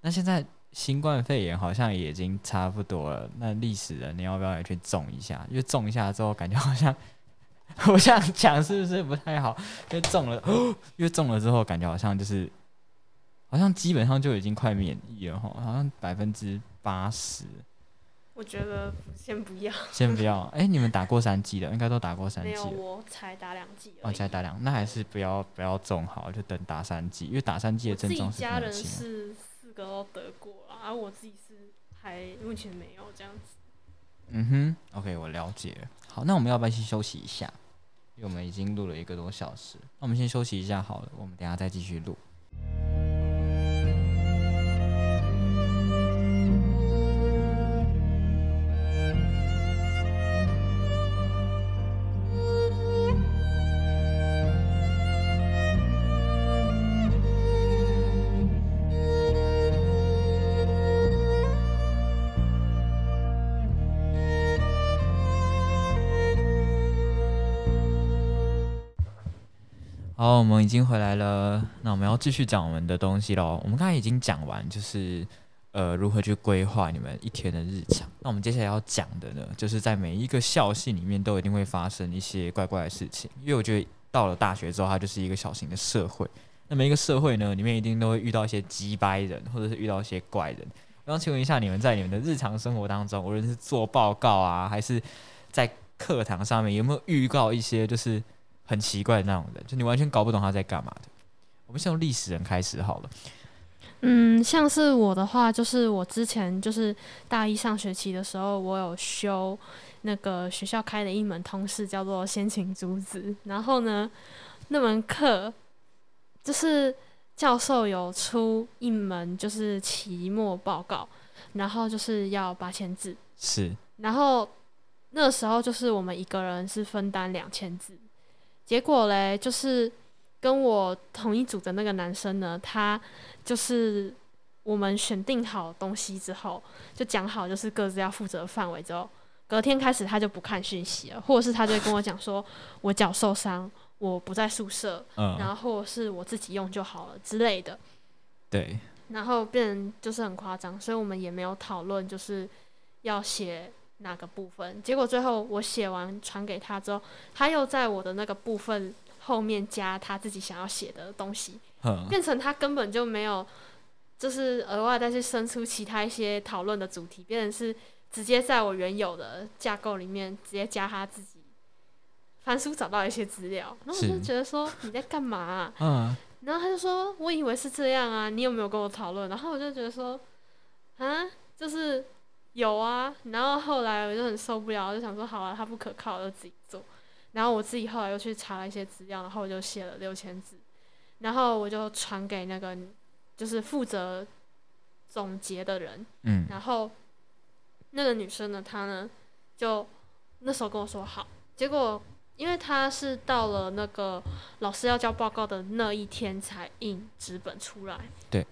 那现在新冠肺炎好像也已经差不多了，那历史人你要不要也去种一下？因为种一下之后，感觉好像 我这样讲是不是不太好？因为种了，因为种了之后，感觉好像就是好像基本上就已经快免疫了哈，好像百分之八十。我觉得先不要，先不要，哎、你们打过三季的，应该都打过三没有，我才打两季哦，才打两，那还是不要不要中好，就等打三季，因为打三剂我自己的症状是家人。是四个都得过了，而、我自己是还目前没有这样子。嗯哼，OK，我了解了。好，那我们要不要先休息一下？因为我们已经录了一个多小时，那我们先休息一下好了，我们等下再继续录。我们已经回来了，那我们要继续讲我们的东西喽。我们刚才已经讲完，就是呃如何去规划你们一天的日常。那我们接下来要讲的呢，就是在每一个校系里面都一定会发生一些怪怪的事情，因为我觉得到了大学之后，它就是一个小型的社会。那每一个社会呢，里面一定都会遇到一些鸡掰人，或者是遇到一些怪人。我想请问一下，你们在你们的日常生活当中，无论是做报告啊，还是在课堂上面，有没有预告一些就是很奇怪的那种人，就你完全搞不懂他在干嘛的？我们先从历史人开始好了。嗯，像是我的话，就是我之前就是大一上学期的时候，我有修那个学校开的一门通识，叫做先秦诸子。然后呢，那门课就是教授有出一门就是期末报告，然后就是要八千字。是，然后那时候就是我们一个人是分担两千字，结果嘞，就是跟我同一组的那个男生呢，他就是我们选定好东西之后，就讲好就是各自要负责范围之后，隔天开始他就不看讯息了，或者是他就会跟我讲说，我脚受伤，我不在宿舍，然嗯，后或者是我自己用就好了之类的。对，然后变成就是很夸张，所以我们也没有讨论就是要写哪个部分。结果最后我写完传给他之后，他又在我的那个部分后面加他自己想要写的东西，变成他根本就没有就是额外再去生出其他一些讨论的主题，变成是直接在我原有的架构里面直接加他自己翻书找到一些资料，然后我就觉得说你在干嘛啊、嗯，然后他就说：“我以为是这样啊，你有没有跟我讨论？”然后我就觉得说：“啊，就是有啊。”然后后来我就很受不了，我就想说：“好啊，他不可靠，我就自己做。”然后我自己后来又去查了一些资料，然后我就写了六千字，然后我就传给那个就是负责总结的人，嗯，然后那个女生呢，她呢就那时候跟我说好，结果因为她是到了那个老师要交报告的那一天才印纸本出来，对。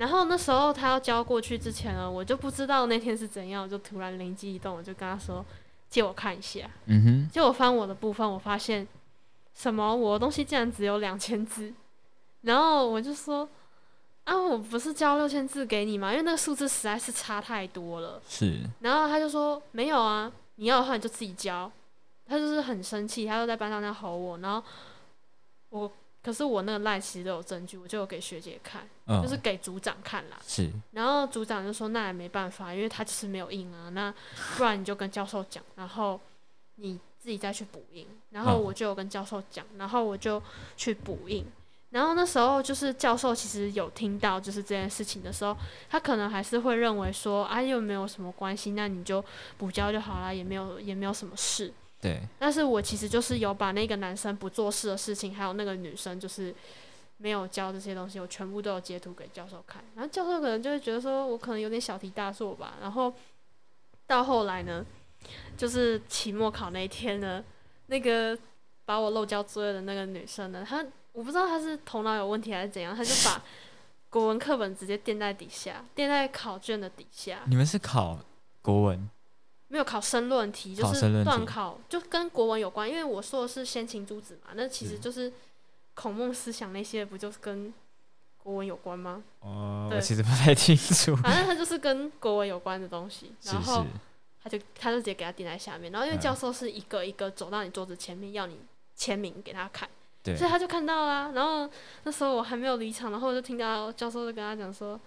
然后那时候他要交过去之前呢，我就不知道那天是怎样，我就突然灵机一动，我就跟他说借我看一下。嗯哼，结果翻我的部分，我发现什么我的东西竟然只有两千字，然后我就说啊，我不是交六千字给你吗？因为那个数字实在是差太多了。是，然后他就说没有啊，你要的话你就自己交。他就是很生气，他就在班上那吼我，然后我可是我那个赖其实都有证据，我就有给学姐看，嗯，就是给组长看啦。是，然后组长就说那也没办法，因为他就是没有印啊，那不然你就跟教授讲，然后你自己再去补印。然后嗯我就有跟教授讲，然后我就去补印。然后那时候就是教授其实有听到就是这件事情的时候，他可能还是会认为说啊又没有什么关系，那你就补交就好啦，也没有也没有什么事。对，但是我其实就是有把那个男生不做事的事情，还有那个女生就是没有交这些东西，我全部都有截图给教授看。然后教授可能就会觉得说我可能有点小题大做吧。然后到后来呢，就是期末考那一天呢，那个把我漏交作业的那个女生呢，她我不知道她是头脑有问题还是怎样，她就把国文课本直接垫在底下，垫在考卷的底下。你们是考国文，没有考申论题，就是考申论题段考，就跟国文有关。因为我说的是先秦诸子嘛，那其实嗯就是孔孟思想那些，不就是跟国文有关吗？哦，对我其实不太清楚，反正他就是跟国文有关的东西。然后，他就他就直接给他垫在下面，然后因为嗯教授是一个一个走到你桌子前面要你签名给他看，对所以他就看到啦。然后那时候我还没有离场，然后我就听到教授就跟他讲说：“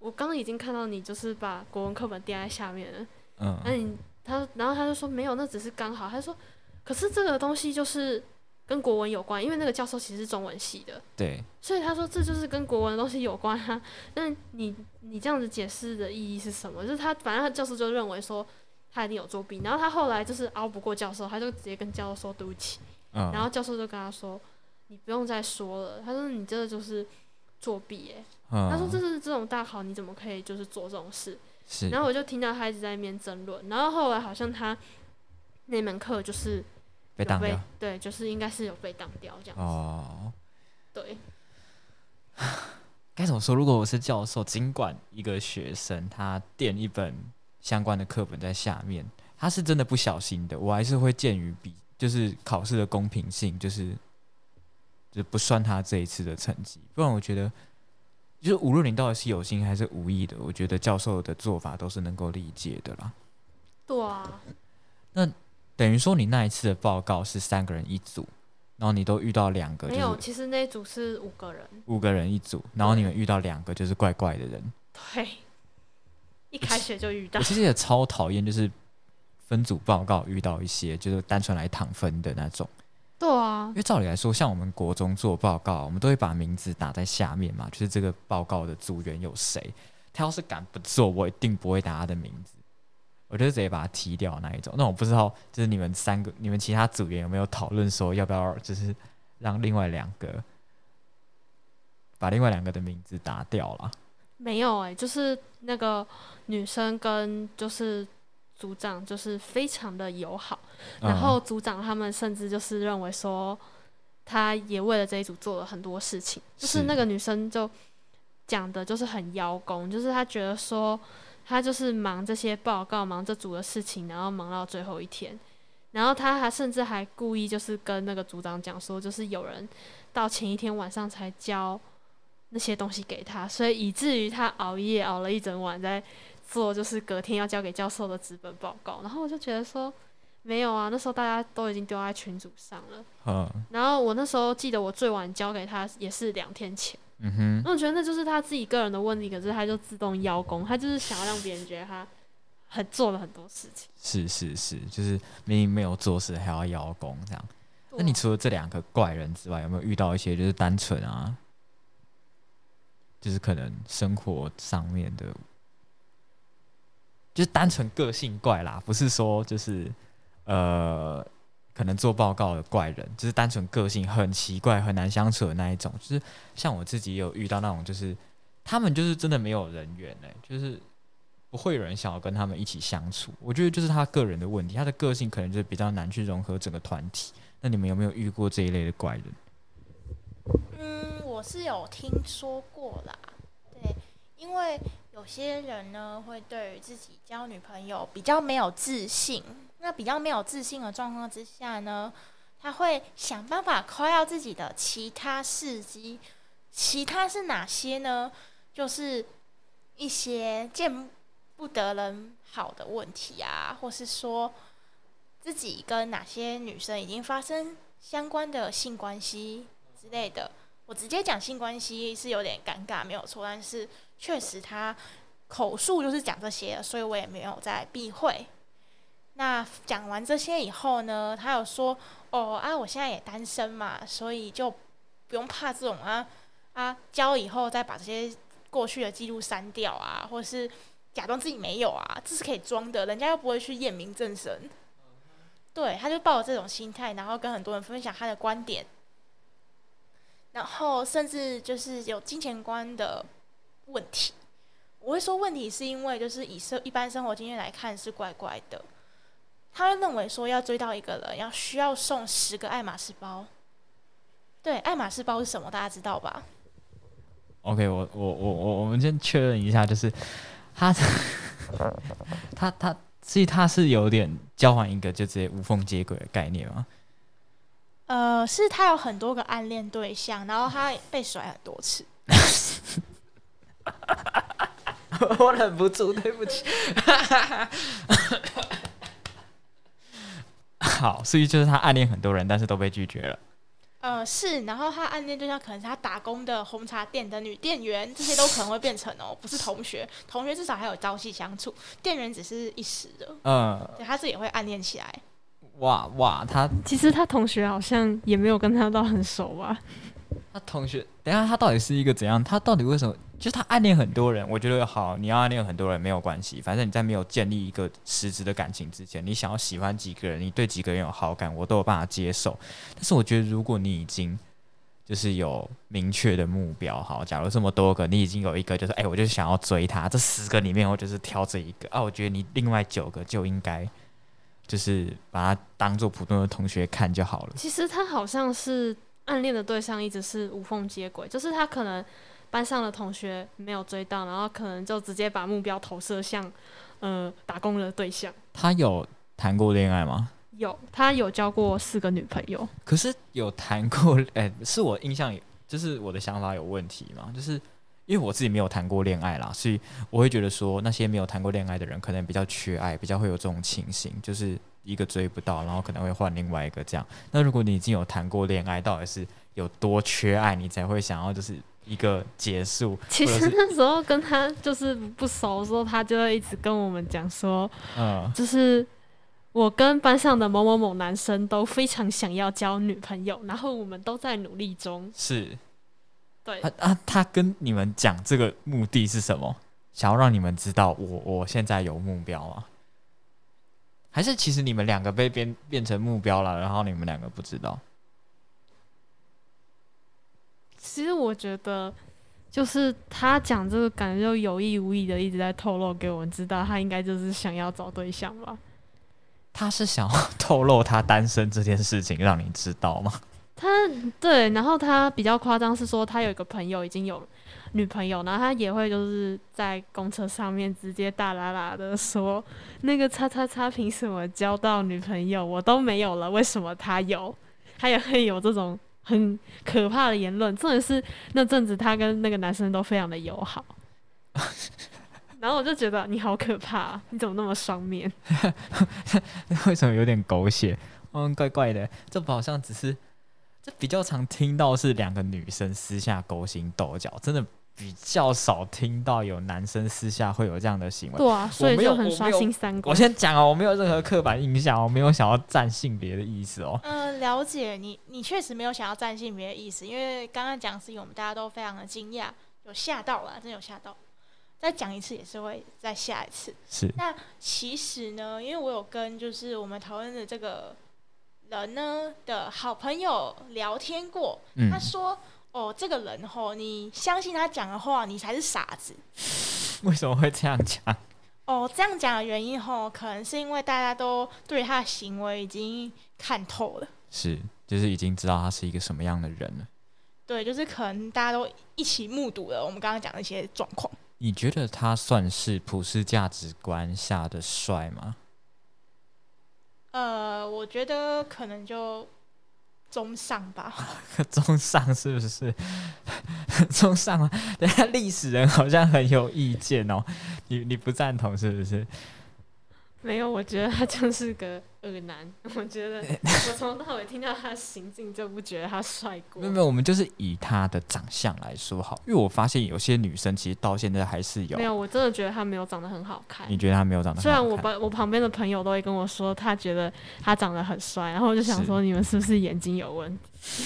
我刚刚已经看到你就是把国文课本垫在下面了。”那嗯，你他，然后他就说没有，那只是刚好。他说，可是这个东西就是跟国文有关，因为那个教授其实是中文系的，对，所以他说这就是跟国文的东西有关啊。那你你这样子解释的意义是什么？就是他反正他教授就认为说他一定有作弊，然后他后来就是熬不过教授，他就直接跟教授说对不起，嗯，然后教授就跟他说你不用再说了，他说你这个就是作弊哎、嗯，他说这是这种大考你怎么可以就是做这种事？是，然后我就听到他一直在那边争论，然后后来好像他那门课就是有被当掉，对，就是应该是有被当掉这样子，哦，对，该怎么说？如果我是教授，尽管一个学生他垫一本相关的课本在下面，他是真的不小心的，我还是会鉴于比就是考试的公平性，就是就不算他这一次的成绩，不然我觉得。就是无论你到底是有心还是无意的，我觉得教授的做法都是能够理解的啦。对啊，那等于说你那一次的报告是三个人一组，然后你都遇到两个，没有，其实那一组是五个人，五个人一组，然后你们遇到两个就是怪怪的人。对，一开学就遇到我。其实也超讨厌，就是分组报告遇到一些就是单纯来躺分的那种。对啊因，为照理来说，像我们国中做报告，我们都会把名字打在下面嘛，就是这个报告的组员有谁。他要是敢不做，我一定不会打他的名字，我就直接把他踢掉那一种。那我不知道，就是你们三个、你们其他组员有没有讨论说，要不要就是让另外两个把另外两个的名字打掉了？没有哎、就是那个女生跟就是组长就是非常的友好，然后组长他们甚至就是认为说，他也为了这一组做了很多事情，就是是。那个女生就讲的就是很邀功，就是她觉得说，她就是忙这些报告，忙这组的事情，然后忙到最后一天，然后她还甚至还故意就是跟那个组长讲说，就是有人到前一天晚上才交那些东西给他，所以以至于她熬夜熬了一整晚在做，就是隔天要交给教授的纸本报告。然后我就觉得说，没有啊，那时候大家都已经丢在群组上了。嗯然后我那时候记得我最晚交给他也是两天前，嗯哼，那我觉得那就是他自己个人的问题，可是他就自动邀功，他就是想要让别人觉得他很做了很多事情。是是是，就是明明没有做事还要邀功这样。那你除了这两个怪人之外，有没有遇到一些就是单纯啊，就是可能生活上面的，就是单纯个性怪啦，不是说就是呃，可能做报告的怪人，就是单纯个性很奇怪、很难相处的那一种。就是像我自己有遇到那种，就是他们就是真的没有人缘哎、就是不会有人想要跟他们一起相处。我觉得就是他个人的问题，他的个性可能就是比较难去融合整个团体。那你们有没有遇过这一类的怪人？嗯，我是有听说过啦，对，因为有些人呢会对于自己交女朋友比较没有自信，那比较没有自信的状况之下呢，他会想办法夸耀自己的其他事迹，其他是哪些呢？就是一些见不得人好的问题啊，或是说自己跟哪些女生已经发生相关的性关系之类的。我直接讲性关系是有点尴尬，没有错，但是确实他口述就是讲这些，所以我也没有在避讳。那讲完这些以后呢，他有说：“哦啊，我现在也单身嘛，所以就不用怕这种啊啊，交以后再把这些过去的记录删掉啊，或是假装自己没有啊，这是可以装的，人家又不会去验明正身。”对，他就抱着这种心态，然后跟很多人分享他的观点，然后甚至就是有金钱观的问题。我会说问题是因为就是以生一般生活经验来看是怪怪的。他会认为说要追到一个人要需要送十个爱马仕包。对，爱马仕包是什么？大家知道吧？OK，我我我我我们先确认一下，就是他他 他，所以他是有点交换一个就直接无缝接轨的概念吗？呃，是他有很多个暗恋对象，然后他被甩很多次。我忍不住，对不起。好，所以就是他暗恋很多人，但是都被拒绝了。呃，是，然后他暗恋对象可能是他打工的红茶店的女店员，这些都可能会变成哦，不是同学，同学至少还有朝夕相处，店员只是一时的，嗯，对他自己会暗恋起来。哇哇，他其实他同学好像也没有跟他到很熟吧？他同学，等一下他到底是一个怎样？他到底为什么？就是他暗恋很多人，我觉得好，你要暗恋很多人没有关系，反正你在没有建立一个实质的感情之前，你想要喜欢几个人，你对几个人有好感，我都有办法接受。但是我觉得，如果你已经就是有明确的目标，好，假如这么多个，你已经有一个，就是哎、我就想要追他，这十个里面我就是挑这一个啊，我觉得你另外九个就应该就是把它当做普通的同学看就好了。其实他好像是暗恋的对象一直是无缝接轨，就是他可能班上的同学没有追到，然后可能就直接把目标投射向呃打工的对象。他有谈过恋爱吗？有，他有交过四个女朋友。可是有谈过，哎、是我印象，就是我的想法有问题嘛？就是因为我自己没有谈过恋爱啦，所以我会觉得说，那些没有谈过恋爱的人，可能比较缺爱，比较会有这种情形，就是一个追不到，然后可能会换另外一个这样。那如果你已经有谈过恋爱，到底是有多缺爱，你才会想要就是一个结束。其实那时候跟他就是不熟的时候，他就会一直跟我们讲说，嗯，就是我跟班上的某某某男生都非常想要交女朋友，然后我们都在努力中。是对，啊啊，他跟你们讲这个目的是什么？想要让你们知道我我现在有目标吗？还是其实你们两个被变变成目标了，然后你们两个不知道？其实我觉得，就是他讲这个，感觉就有意无意的一直在透露给我们知道，他应该就是想要找对象吧。他是想要 透露他单身这件事情让你知道吗？他对，然后他比较夸张是说，他有一个朋友已经有女朋友，然后他也会就是在公车上面直接大喇喇的说，那个叉叉叉凭什么交到女朋友，我都没有了，为什么他有？他也会有这种很可怕的言论。重点是那阵子他跟那个男生都非常的友好，然后我就觉得你好可怕啊、你怎么那么双面？为什么有点狗血？嗯，怪怪的。这不好像只是，这比较常听到是两个女生私下勾心斗角，真的比较少听到有男生私下会有这样的行为。对啊，所以就很刷新三观。我先讲哦，我没有任何刻板印象，我没有想要占性别的意思哦。嗯，了解你，你确实没有想要占性别的意思，因为刚刚讲是我们大家都非常的惊讶，有吓到了，真有吓到。再讲一次也是会再下一次。是那其实呢，因为我有跟就是我们讨论的这个人呢的好朋友聊天过，嗯他说：“哦，这个人吼，你相信他讲的话，你才是傻子。为什么会这样讲？哦，这样讲的原因吼，可能是因为大家都对他的行为已经看透了。是，就是已经知道他是一个什么样的人了。对，就是可能大家都一起目睹了我们刚刚讲的一些状况。你觉得他算是普世价值观下的帅吗？呃，我觉得可能就中上吧。中上是不是？中上啊？等下历史人好像很有意见哦，你你不赞同是不是？没有，我觉得他就是个恶男。我觉得 我从头到尾听到他的行径就不觉得他帅过没有。没有，我们就是以他的长相来说好，因为我发现有些女生其实到现在还是有。没有，我真的觉得他没有长得很好看你。觉得他没有长得很虽然我旁我旁边的朋友都会跟我说，他觉得他长得很帅，然后我就想说，你们是不是眼睛有问题？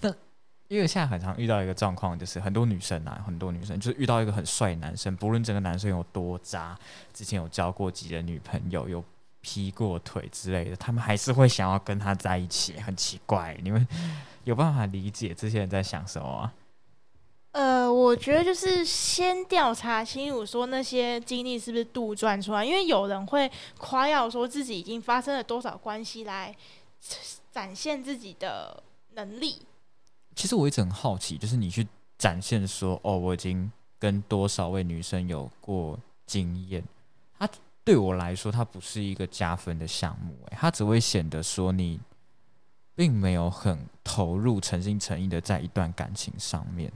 因为现在很常遇到一个状况，就是很多女生啊，很多女生就是遇到一个很帅男生，不论这个男生有多渣，之前有交过几任女朋友，有劈过腿之类的，他们还是会想要跟他在一起，很奇怪。你们 有办法理解这些人在想什么？呃，我觉得就是先调查清楚，说那些经历是不是杜撰出来，因为有人会夸耀说自己已经发生了多少关系来展现自己的能力。其实我一直很好奇，就是你去展现说，哦，我已经跟多少位女生有过经验，它对我来说，它不是一个加分的项目，诶，它只会显得说你并没有很投入、诚心诚意的在一段感情上面。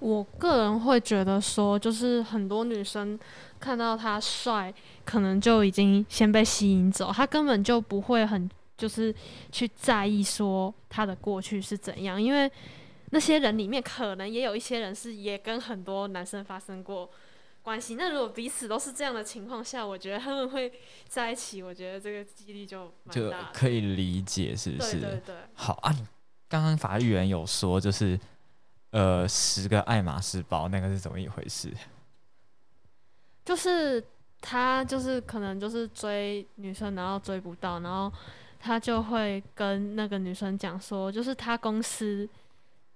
我个人会觉得说，就是很多女生看到他帅，可能就已经先被吸引走，他根本就不会很就是去在意说他的过去是怎样，因为那些人里面可能也有一些人是也跟很多男生发生过关系。那如果彼此都是这样的情况下，我觉得他们会在一起，我觉得这个几率就蛮就大。可以理解，是不是？对对对，好啊，你刚刚法律员有说，就是呃，十个爱马仕包，那个是怎么一回事？就是他就是可能就是追女生，然后追不到，然后他就会跟那个女生讲说，就是他公司，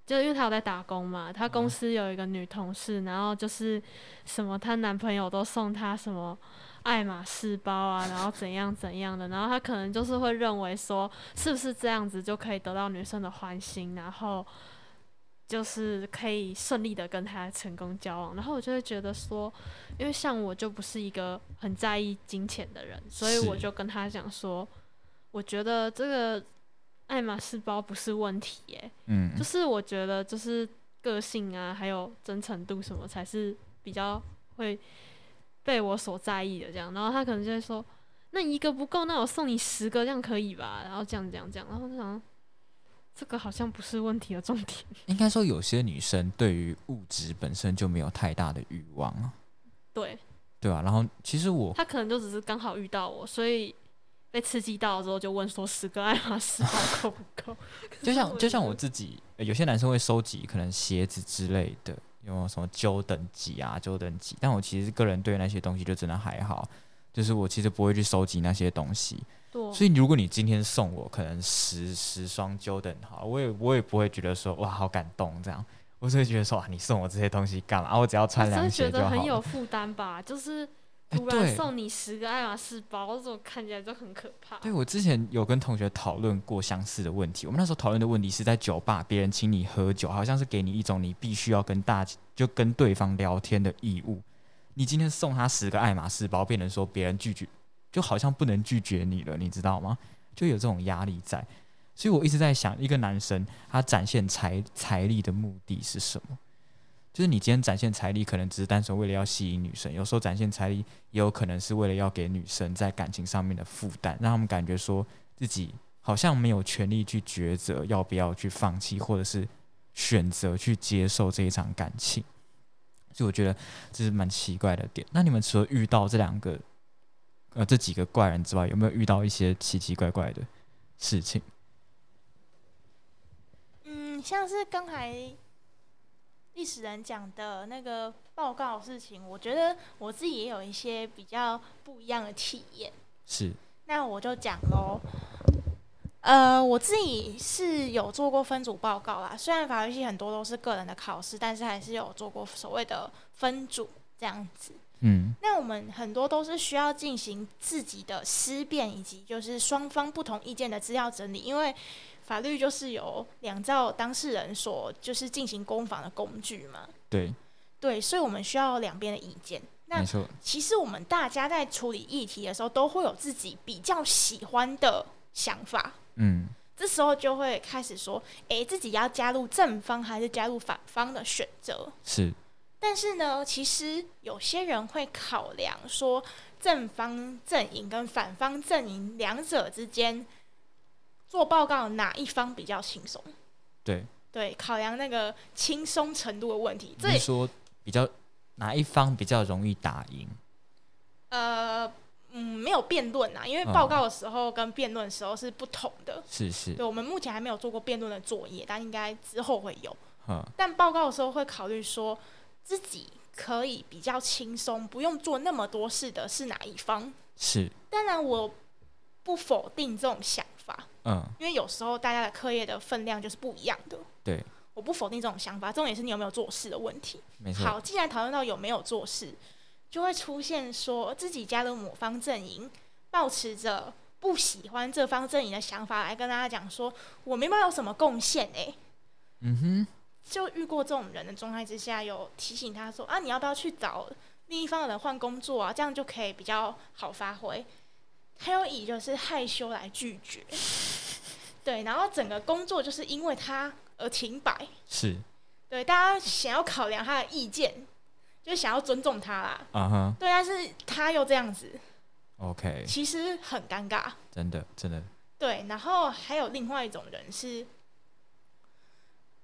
就因为他有在打工嘛，他公司有一个女同事，然后就是什么她男朋友都送她什么爱马仕包啊，然后怎样怎样的，然后他可能就是会认为说，是不是这样子就可以得到女生的欢心，然后。就是可以顺利的跟他成功交往，然后我就会觉得说，因为像我就不是一个很在意金钱的人，所以我就跟他讲说，我觉得这个爱马仕包不是问题耶，嗯就，是我觉得就是个性啊，还有真诚度什么才是比较会被我所在意的这样，然后他可能就会说，那一个不够，那我送你十个，这样可以吧？然后这样这样这样，然后我就想。这个好像不是问题的重点。应该说有些女生对于物质本身就没有太大的欲望啊，对对啊，然后其实我他可能就只是刚好遇到我，所以被刺激到之后就问说十个爱马仕包够不够？就像就像我自自己，呃有些男生会收集可能鞋子之类的，有没有什么 Jordan 几啊 Jordan 几？但我其实个人对那些东西就真的还好，就是我其实不会去收集那些东西。所以如果你今天送我可能十十双 Jordan 好，我也我也不会觉得说哇好感动这样，我只会觉得说啊你送我这些东西干嘛？啊我只要穿凉我真的觉鞋就好得很有。负担吧，就是哎突然送你十个爱马仕包，这种看起来就很可怕。对，我之前有跟同学讨论过相似的问题。我们那时候讨论的问题是在酒吧，别人请你喝酒，好像是给你一种你必须要跟大就跟对方聊天的义务。你今天送他十个爱马仕包，变成说别人拒绝，就好像不能拒绝你了，你知道吗？就有这种压力在。所以我一直在想，一个男生他展现财财力的目的是什么？就是你今天展现财力，可能只是单纯为了要吸引女生；有时候展现财力，也有可能是为了要给女生在感情上面的负担，让他们感觉说自己好像没有权利去抉择要不要去放弃，或者是选择去接受这一场感情。所以我觉得这是蛮奇怪的点。那你们除了遇到这两个呃这几个怪人之外，有没有遇到一些奇奇怪怪的事情？嗯，像是刚才历史人讲的那个报告事情，我觉得我自己也有一些比较不一样的体验。是那我就讲喽。呃，我自己是有做过分组报告啦，虽然法律系很多都是个人的考试，但是还是有做过所谓的分组这样子。嗯那我们很多都是需要进行自己的思辨，以及就是双方不同意见的资料整理，因为法律就是由两造当事人所就是进行攻防的工具嘛。对，对，所以我们需要两边的意见。那其实我们大家在处理议题的时候，都会有自己比较喜欢的想法。嗯这时候就会开始说，诶，自己要加入正方还是加入反方的选择。是但是呢，其实有些人会考量说，正方阵营跟反方阵营两者之间做报告哪一方比较轻松？对。对，考量那个轻松程度的问题。这说比较哪一方比较容易打赢？呃嗯没有辩论啊，因为嗯报告的时候跟辩论的时候是不同的。是是，对，我们目前还没有做过辩论的作业，但应该之后会有。嗯但报告的时候会考虑说自己可以比较轻松，不用做那么多事的是哪一方。是当然，我不否定这种想法，嗯因为有时候大家的课业的分量就是不一样的。对，我不否定这种想法，重点是你有没有做事的问题。没错，好，既然讨论到有没有做事，就会出现说自己加入某方阵营，抱持着不喜欢这方阵营的想法来跟大家讲说，我没办法有什么贡献诶。嗯哼，就遇过这种人的状态之下，有提醒他说啊，你要不要去找另一方的人换工作啊？这样就可以比较好发挥。他又以就是害羞来拒绝，对，然后整个工作就是因为他而停摆。是对，大家想要考量他的意见，就是想要尊重他啦。啊哈对，但是他又这样子，，OK，其实很尴尬。真的真的，对，然后还有另外一种人是，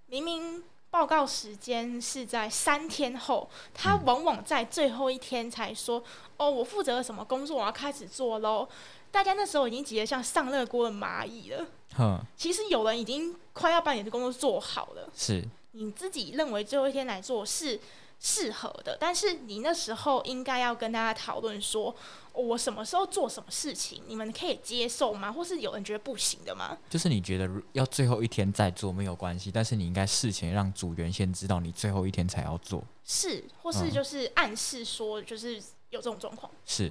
明明报告时间是在三天后，他嗯往往在最后一天才说：“哦，我负责了什么工作，我要开始做喽。”大家那时候已经急得像上热锅的蚂蚁了。哼，其实有人已经快要把你的工作做好了，是你自己认为最后一天来做是适合的，但是你那时候应该要跟大家讨论说，哦我什么时候做什么事情，你们可以接受吗？或是有人觉得不行的吗？就是你觉得要最后一天再做没有关系，但是你应该事前让组员先知道你最后一天才要做，是，或是嗯就是暗示说，就是有这种状况，是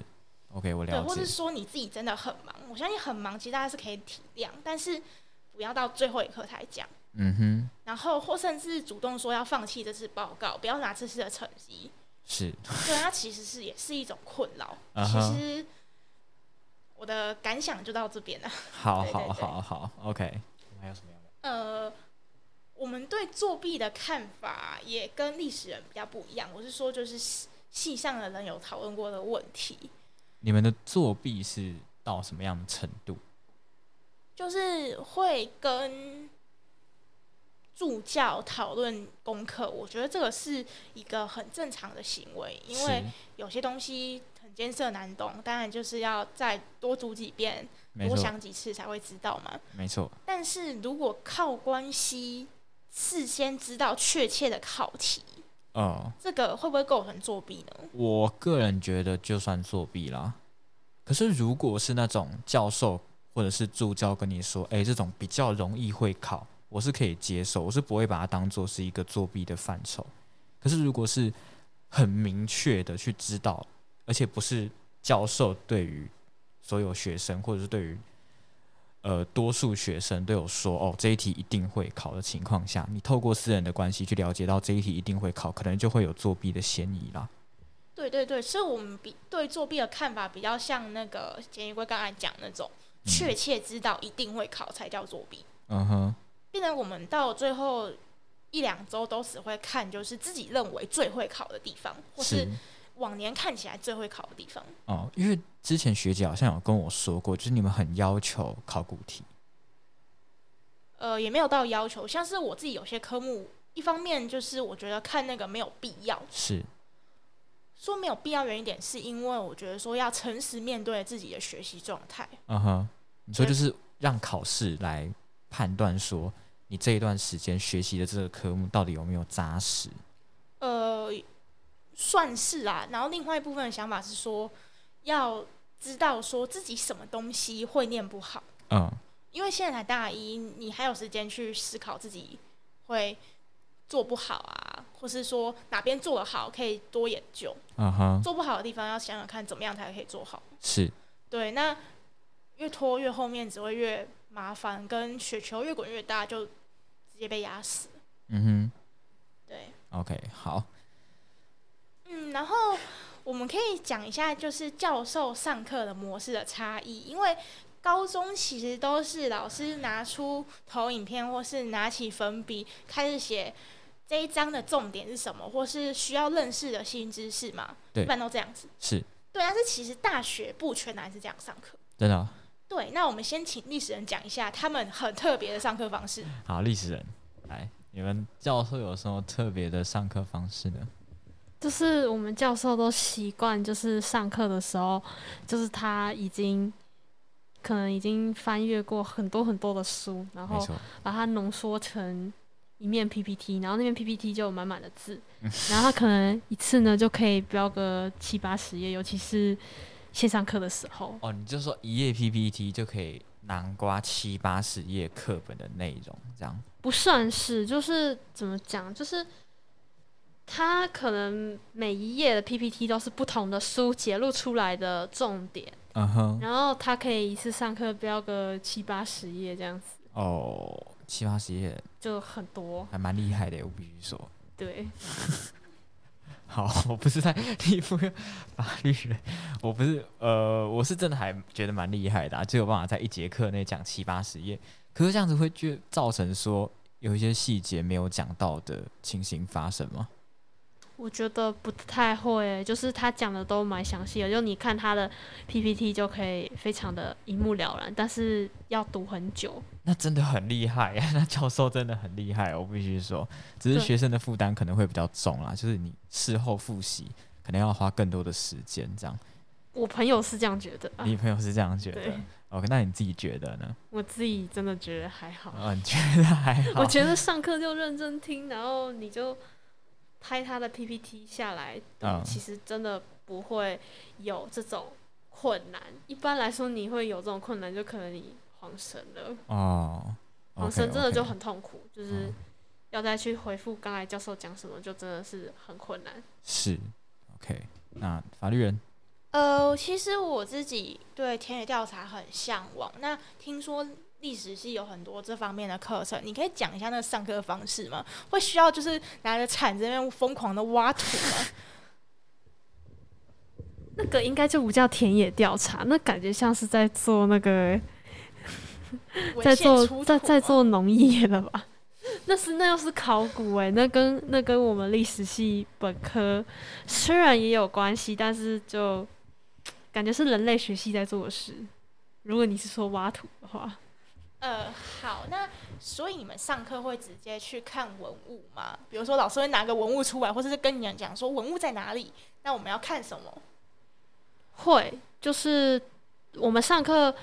，OK，我，了解或是，说你自己真的很忙，我相信很忙，其实大家是可以体谅，但是不要到最后一刻才讲。嗯哼，然后或甚至主动说要放弃这次报告，不要拿这次的成绩，是，对，它其实是也是一种困扰。其实我的感想就到这边了。好 好对对对好好，OK，我们还有什么样的？呃，我们对作弊的看法也跟历史人比较不一样。我是说，就是系系上的人有讨论过的问题，你们的作弊是到什么样的程度？就是会跟助教讨论功课，我觉得这个是一个很正常的行为，因为有些东西很艰涩难懂，当然就是要再多读几遍，多想几次才会知道嘛。没错。但是如果靠关系事先知道确切的考题，哦，这个会不会构成作弊呢？我个人觉得就算作弊啦。可是如果是那种教授或者是助教跟你说，哎，这种比较容易会考。我是可以接受，我是不会把它当做是一个作弊的范畴。可是，如果是很明确的去知道，而且不是教授对于所有学生，或者是对于呃多数学生都有说哦这一题一定会考的情况下，你透过私人的关系去了解到这一题一定会考，可能就会有作弊的嫌疑啦。对对对，所以我们比对作弊的看法比较像那个简一龟刚才讲那种，确切知道一定会考才叫作弊。嗯哼。变成我们到最后一两周都只会看，就是自己认为最会考的地方，或是往年看起来最会考的地方。哦，因为之前学姐好像有跟我说过，就是你们很要求考古题。呃，也没有到要求，像是我自己有些科目，一方面就是我觉得看那个没有必要。是。说没有必要原因点，是因为我觉得说要诚实面对自己的学习状态。嗯哼，你说就是让考试来判断说。你这一段时间学习的这个科目到底有没有扎实？呃，算是啊。然后另外一部分的想法是说，要知道说自己什么东西会念不好。嗯。因为现在才大一，你还有时间去思考自己会做不好啊，或是说哪边做得好可以多研究。嗯哼。做不好的地方要想想看怎么样才可以做好。是。对，那越拖越后面只会越。麻烦跟雪球越滚越大，就直接被压死。嗯哼，对。OK，好。嗯，然后我们可以讲一下，就是教授上课的模式的差异。因为高中其实都是老师拿出投影片，或是拿起粉笔开始写这一章的重点是什么，或是需要认识的新知识嘛。对，一般都这样子。是。对，但是其实大学不全然是这样上课。真的。对，那我们先请历史人讲一下他们很特别的上课方式。好，历史人来，你们教授有什么特别的上课方式呢？就是我们教授都习惯，就是上课的时候，就是他已经可能已经翻阅过很多很多的书，然后把它浓缩成一面 PPT，然后那面 PPT 就有满满的字，然后他可能一次呢就可以标个七八十页，尤其是。线上课的时候。哦，你就说一页 PPT 就可以囊括七八十页课本的内容，这样。不算是，就是怎么讲，就是他可能每一页的 PPT 都是不同的书揭露出来的重点，嗯哼，然后他可以一次上课标个七八十页这样子，哦，七八十页。就很多，还蛮厉害的，我必须说，对。好，我不是在立夫法律人，我不是呃，我是真的还觉得蛮厉害的，就有办法在一节课内讲七八十页。可是这样子会就造成说有一些细节没有讲到的情形发生吗？我觉得不太会，就是他讲的都蛮详细的，就你看他的 PPT 就可以非常的一目了然，但是要读很久。那真的很厉害，那教授真的很厉害，我必须说，只是学生的负担可能会比较重啦，就是你事后复习可能要花更多的时间这样。我朋友是这样觉得，你朋友是这样觉得？OK，那你自己觉得呢？我自己真的觉得还好。嗯，觉得还好。我觉得上课就认真听，然后你就。拍他的 PPT 下来，其实真的不会有这种困难。一般来说，你会有这种困难，就可能你黄神了。哦，黄神真的就很痛苦，就是要再去回复刚才教授讲什么，就真的是很困难。是，OK。那法律人，呃，其实我自己对田野调查很向往。那听说。历史系有很多这方面的课程，你可以讲一下那个上课方式吗？会需要就是拿着铲子那边疯狂的挖土吗？那个应该就不叫田野调查，那感觉像是在做那个，在做在在做农业了吧？那是那又是考古哎，那跟那跟我们历史系本科虽然也有关系，但是就感觉是人类学系在做的事。如果你是说挖土的话。呃，好，那所以你们上课会直接去看文物吗？比如说老师会拿个文物出来，或者是跟你们讲说文物在哪里？那我们要看什么？会，就是我们上课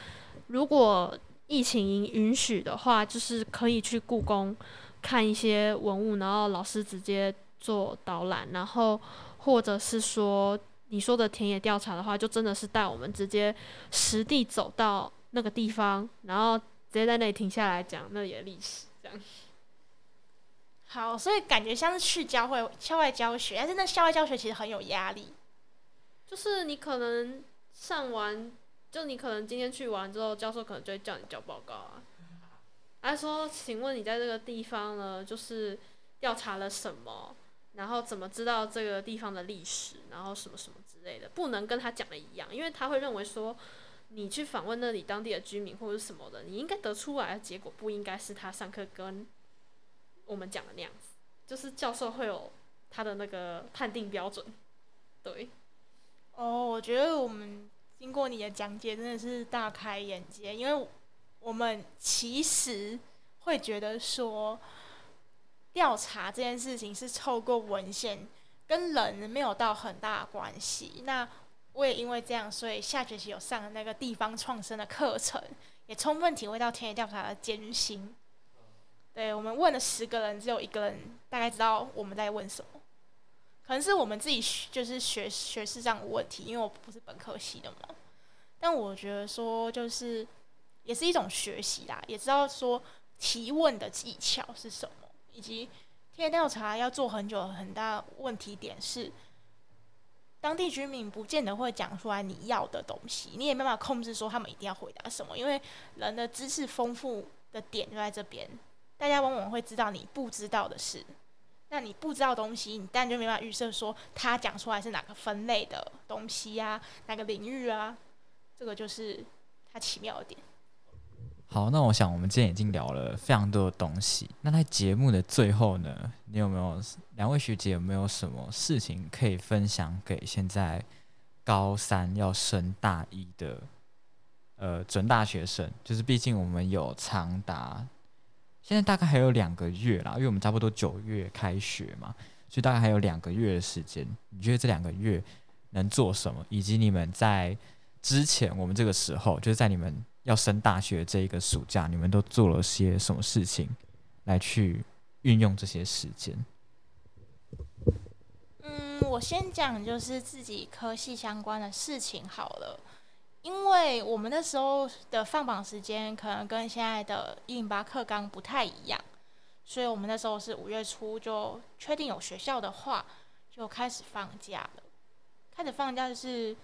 如果疫情允许的话，就是可以去故宫看一些文物，然后老师直接做导览，然后或者是说你说的田野调查的话，就真的是带我们直接实地走到那个地方，然后直接在那里停下来讲那里的历史，这样。好，所以感觉像是去教会校外教学，但是那校外教学其实很有压力。就是你可能上完，就你可能今天去完之后，教授可能就会叫你交报告啊。他说，请问你在这个地方呢，就是调查了什么？然后怎么知道这个地方的历史？然后什么什么之类的，不能跟他讲的一样，因为他会认为说，你去访问那里当地的居民或者什么的，你应该得出来的结果不应该是他上课跟我们讲的那样子。就是教授会有他的那个判定标准，对。哦，我觉得我们经过你的讲解真的是大开眼界，因为我们其实会觉得说，调查这件事情是透过文献，跟人没有到很大关系。那我也因为这样，所以下学期有上那个地方创生的课程，也充分体会到田野调查的艰辛。对我们问了十个人，只有一个人大概知道我们在问什么。可能是我们自己就是学学识上的问题，因为我不是本科系的嘛。但我觉得说，就是也是一种学习啦，也知道说提问的技巧是什么，以及田野调查要做很久，很大问题点是，当地居民不见得会讲出来你要的东西，你也没办法控制说他们一定要回答什么，因为人的知识丰富的点就在这边，大家往往会知道你不知道的事。那你不知道东西，你当然就没办法预设说他讲出来是哪个分类的东西呀，哪个领域啊，这个就是它奇妙的点。好，那我想我们今天已经聊了非常多的东西。那在节目的最后呢，你有没有两位学姐有没有什么事情可以分享给现在高三要升大一的呃准大学生？就是毕竟我们有长达。现在大概还有两个月啦，因为我们差不多九月开学嘛，所以大概还有两个月的时间。你觉得这两个月能做什么？以及你们在之前我们这个时候，就是在你们要升大学这一个暑假，你们都做了些什么事情来去运用这些时间？嗯，我先讲就是自己科系相关的事情好了。因为我们那时候的放榜时间可能跟现在的一零八课纲不太一样，所以我们那时候是五月初就确定有学校的话，就开始放假了。开始放假就是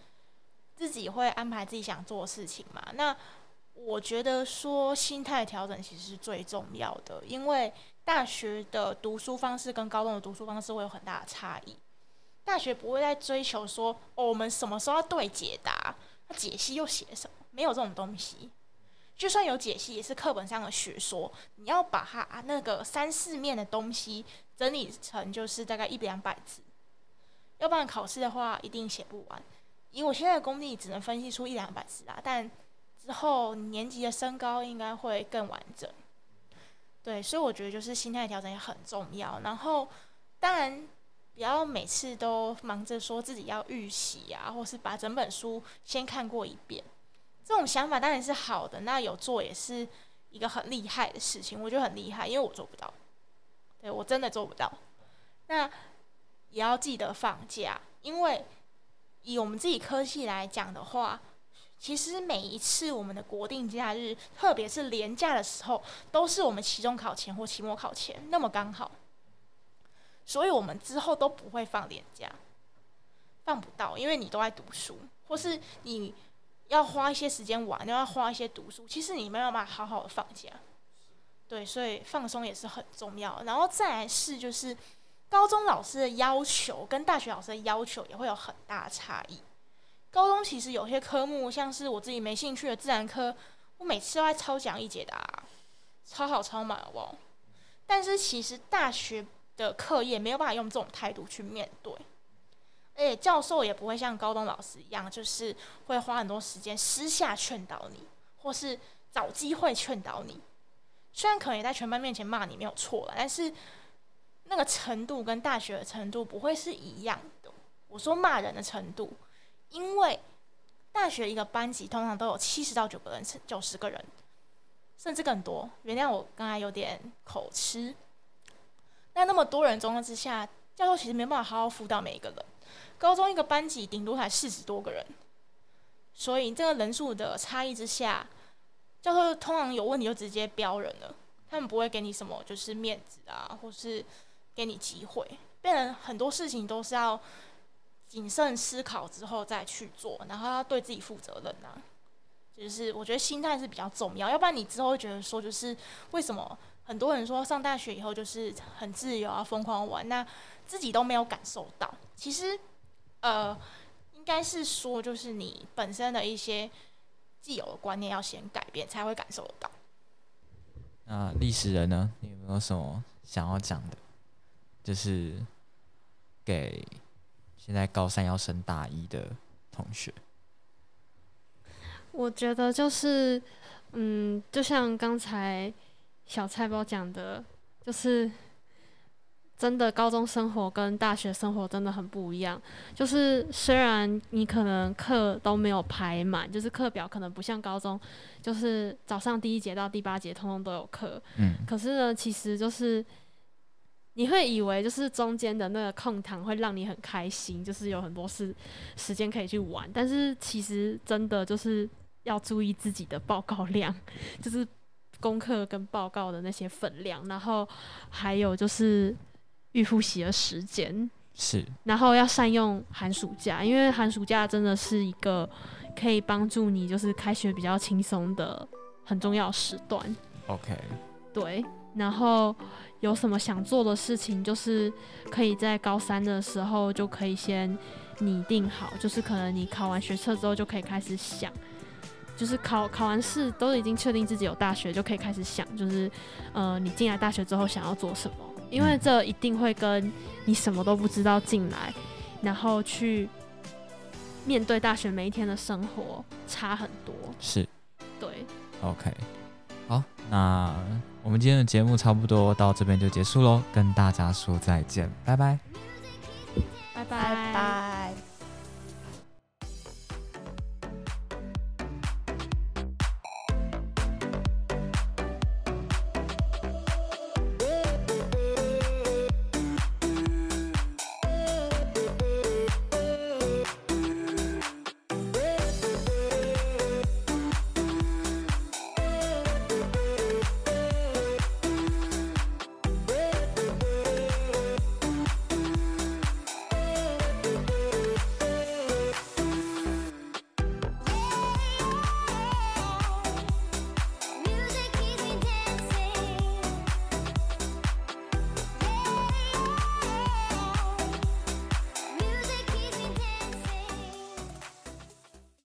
自己会安排自己想做的事情嘛。那我觉得说心态调整其实是最重要的，因为大学的读书方式跟高中的读书方式会有很大的差异。大学不会再追求说哦，我们什么时候要对解答。那解析又写什么？没有这种东西。就算有解析，也是课本上的学说。你要把它那个三四面的东西整理成就是大概一两百字，要不然考试的话一定写不完。以我现在的功力，只能分析出一两百字啊。但之后年级的身高应该会更完整。对，所以我觉得就是心态调整也很重要。然后，当然。不要每次都忙着说自己要预习啊，或是把整本书先看过一遍。这种想法当然是好的，那有做也是一个很厉害的事情，我觉得很厉害，因为我做不到。对我真的做不到。那也要记得放假，因为以我们自己科系来讲的话，其实每一次我们的国定假日，特别是连假的时候，都是我们期中考前或期末考前，那么刚好。所以我们之后都不会放年假，放不到，因为你都在读书，或是你要花一些时间玩，又要花一些读书，其实你没有办法好好的放假。对，所以放松也是很重要。然后再来是就是，高中老师的要求跟大学老师的要求也会有很大差异。高中其实有些科目，像是我自己没兴趣的自然科，我每次都在抄讲义解答，超好抄满，哦？但是其实大学。的课业没有办法用这种态度去面对，而且教授也不会像高中老师一样，就是会花很多时间私下劝导你，或是找机会劝导你。虽然可能也在全班面前骂你没有错了，但是那个程度跟大学的程度不会是一样的。我说骂人的程度，因为大学一个班级通常都有七十到九个人，九十个人，甚至更多。原谅我刚才有点口吃。那那么多人状况之下，教授其实没办法好好辅导每一个人。高中一个班级顶多才四十多个人，所以这个人数的差异之下。教授通常有问题就直接标人了，他们不会给你什么就是面子啊，或是给你机会。变成很多事情都是要谨慎思考之后再去做，然后要对自己负责任啊。就是我觉得心态是比较重要，要不然你之后会觉得说，就是为什么很多人说上大学以后就是很自由啊，疯狂玩，那自己都没有感受到。其实，呃，应该是说就是你本身的一些。既有的观念要先改变，才会感受得到。那历史人呢？你有没有什么想要讲的？就是给现在高三要升大一的同学。我觉得就是，嗯，就像刚才小菜包讲的，就是。真的，高中生活跟大学生活真的很不一样。就是虽然你可能课都没有排满，就是课表可能不像高中，就是早上第一节到第八节通通都有课。嗯。可是呢，其实就是你会以为就是中间的那个空堂会让你很开心，就是有很多事时间可以去玩。但是其实真的就是要注意自己的报告量，就是功课跟报告的那些分量，然后还有就是。预复习的时间是，然后要善用寒暑假，因为寒暑假真的是一个可以帮助你就是开学比较轻松的很重要时段。OK，对，然后有什么想做的事情，就是可以在高三的时候就可以先拟定好，就是可能你考完学测之后就可以开始想，就是考考完试都已经确定自己有大学，就可以开始想，就是呃，你进来大学之后想要做什么。因为这一定会跟你什么都不知道进来，然后去面对大学每一天的生活差很多。是，对。OK，好，那我们今天的节目差不多到这边就结束喽，跟大家说再见，拜拜，拜拜拜。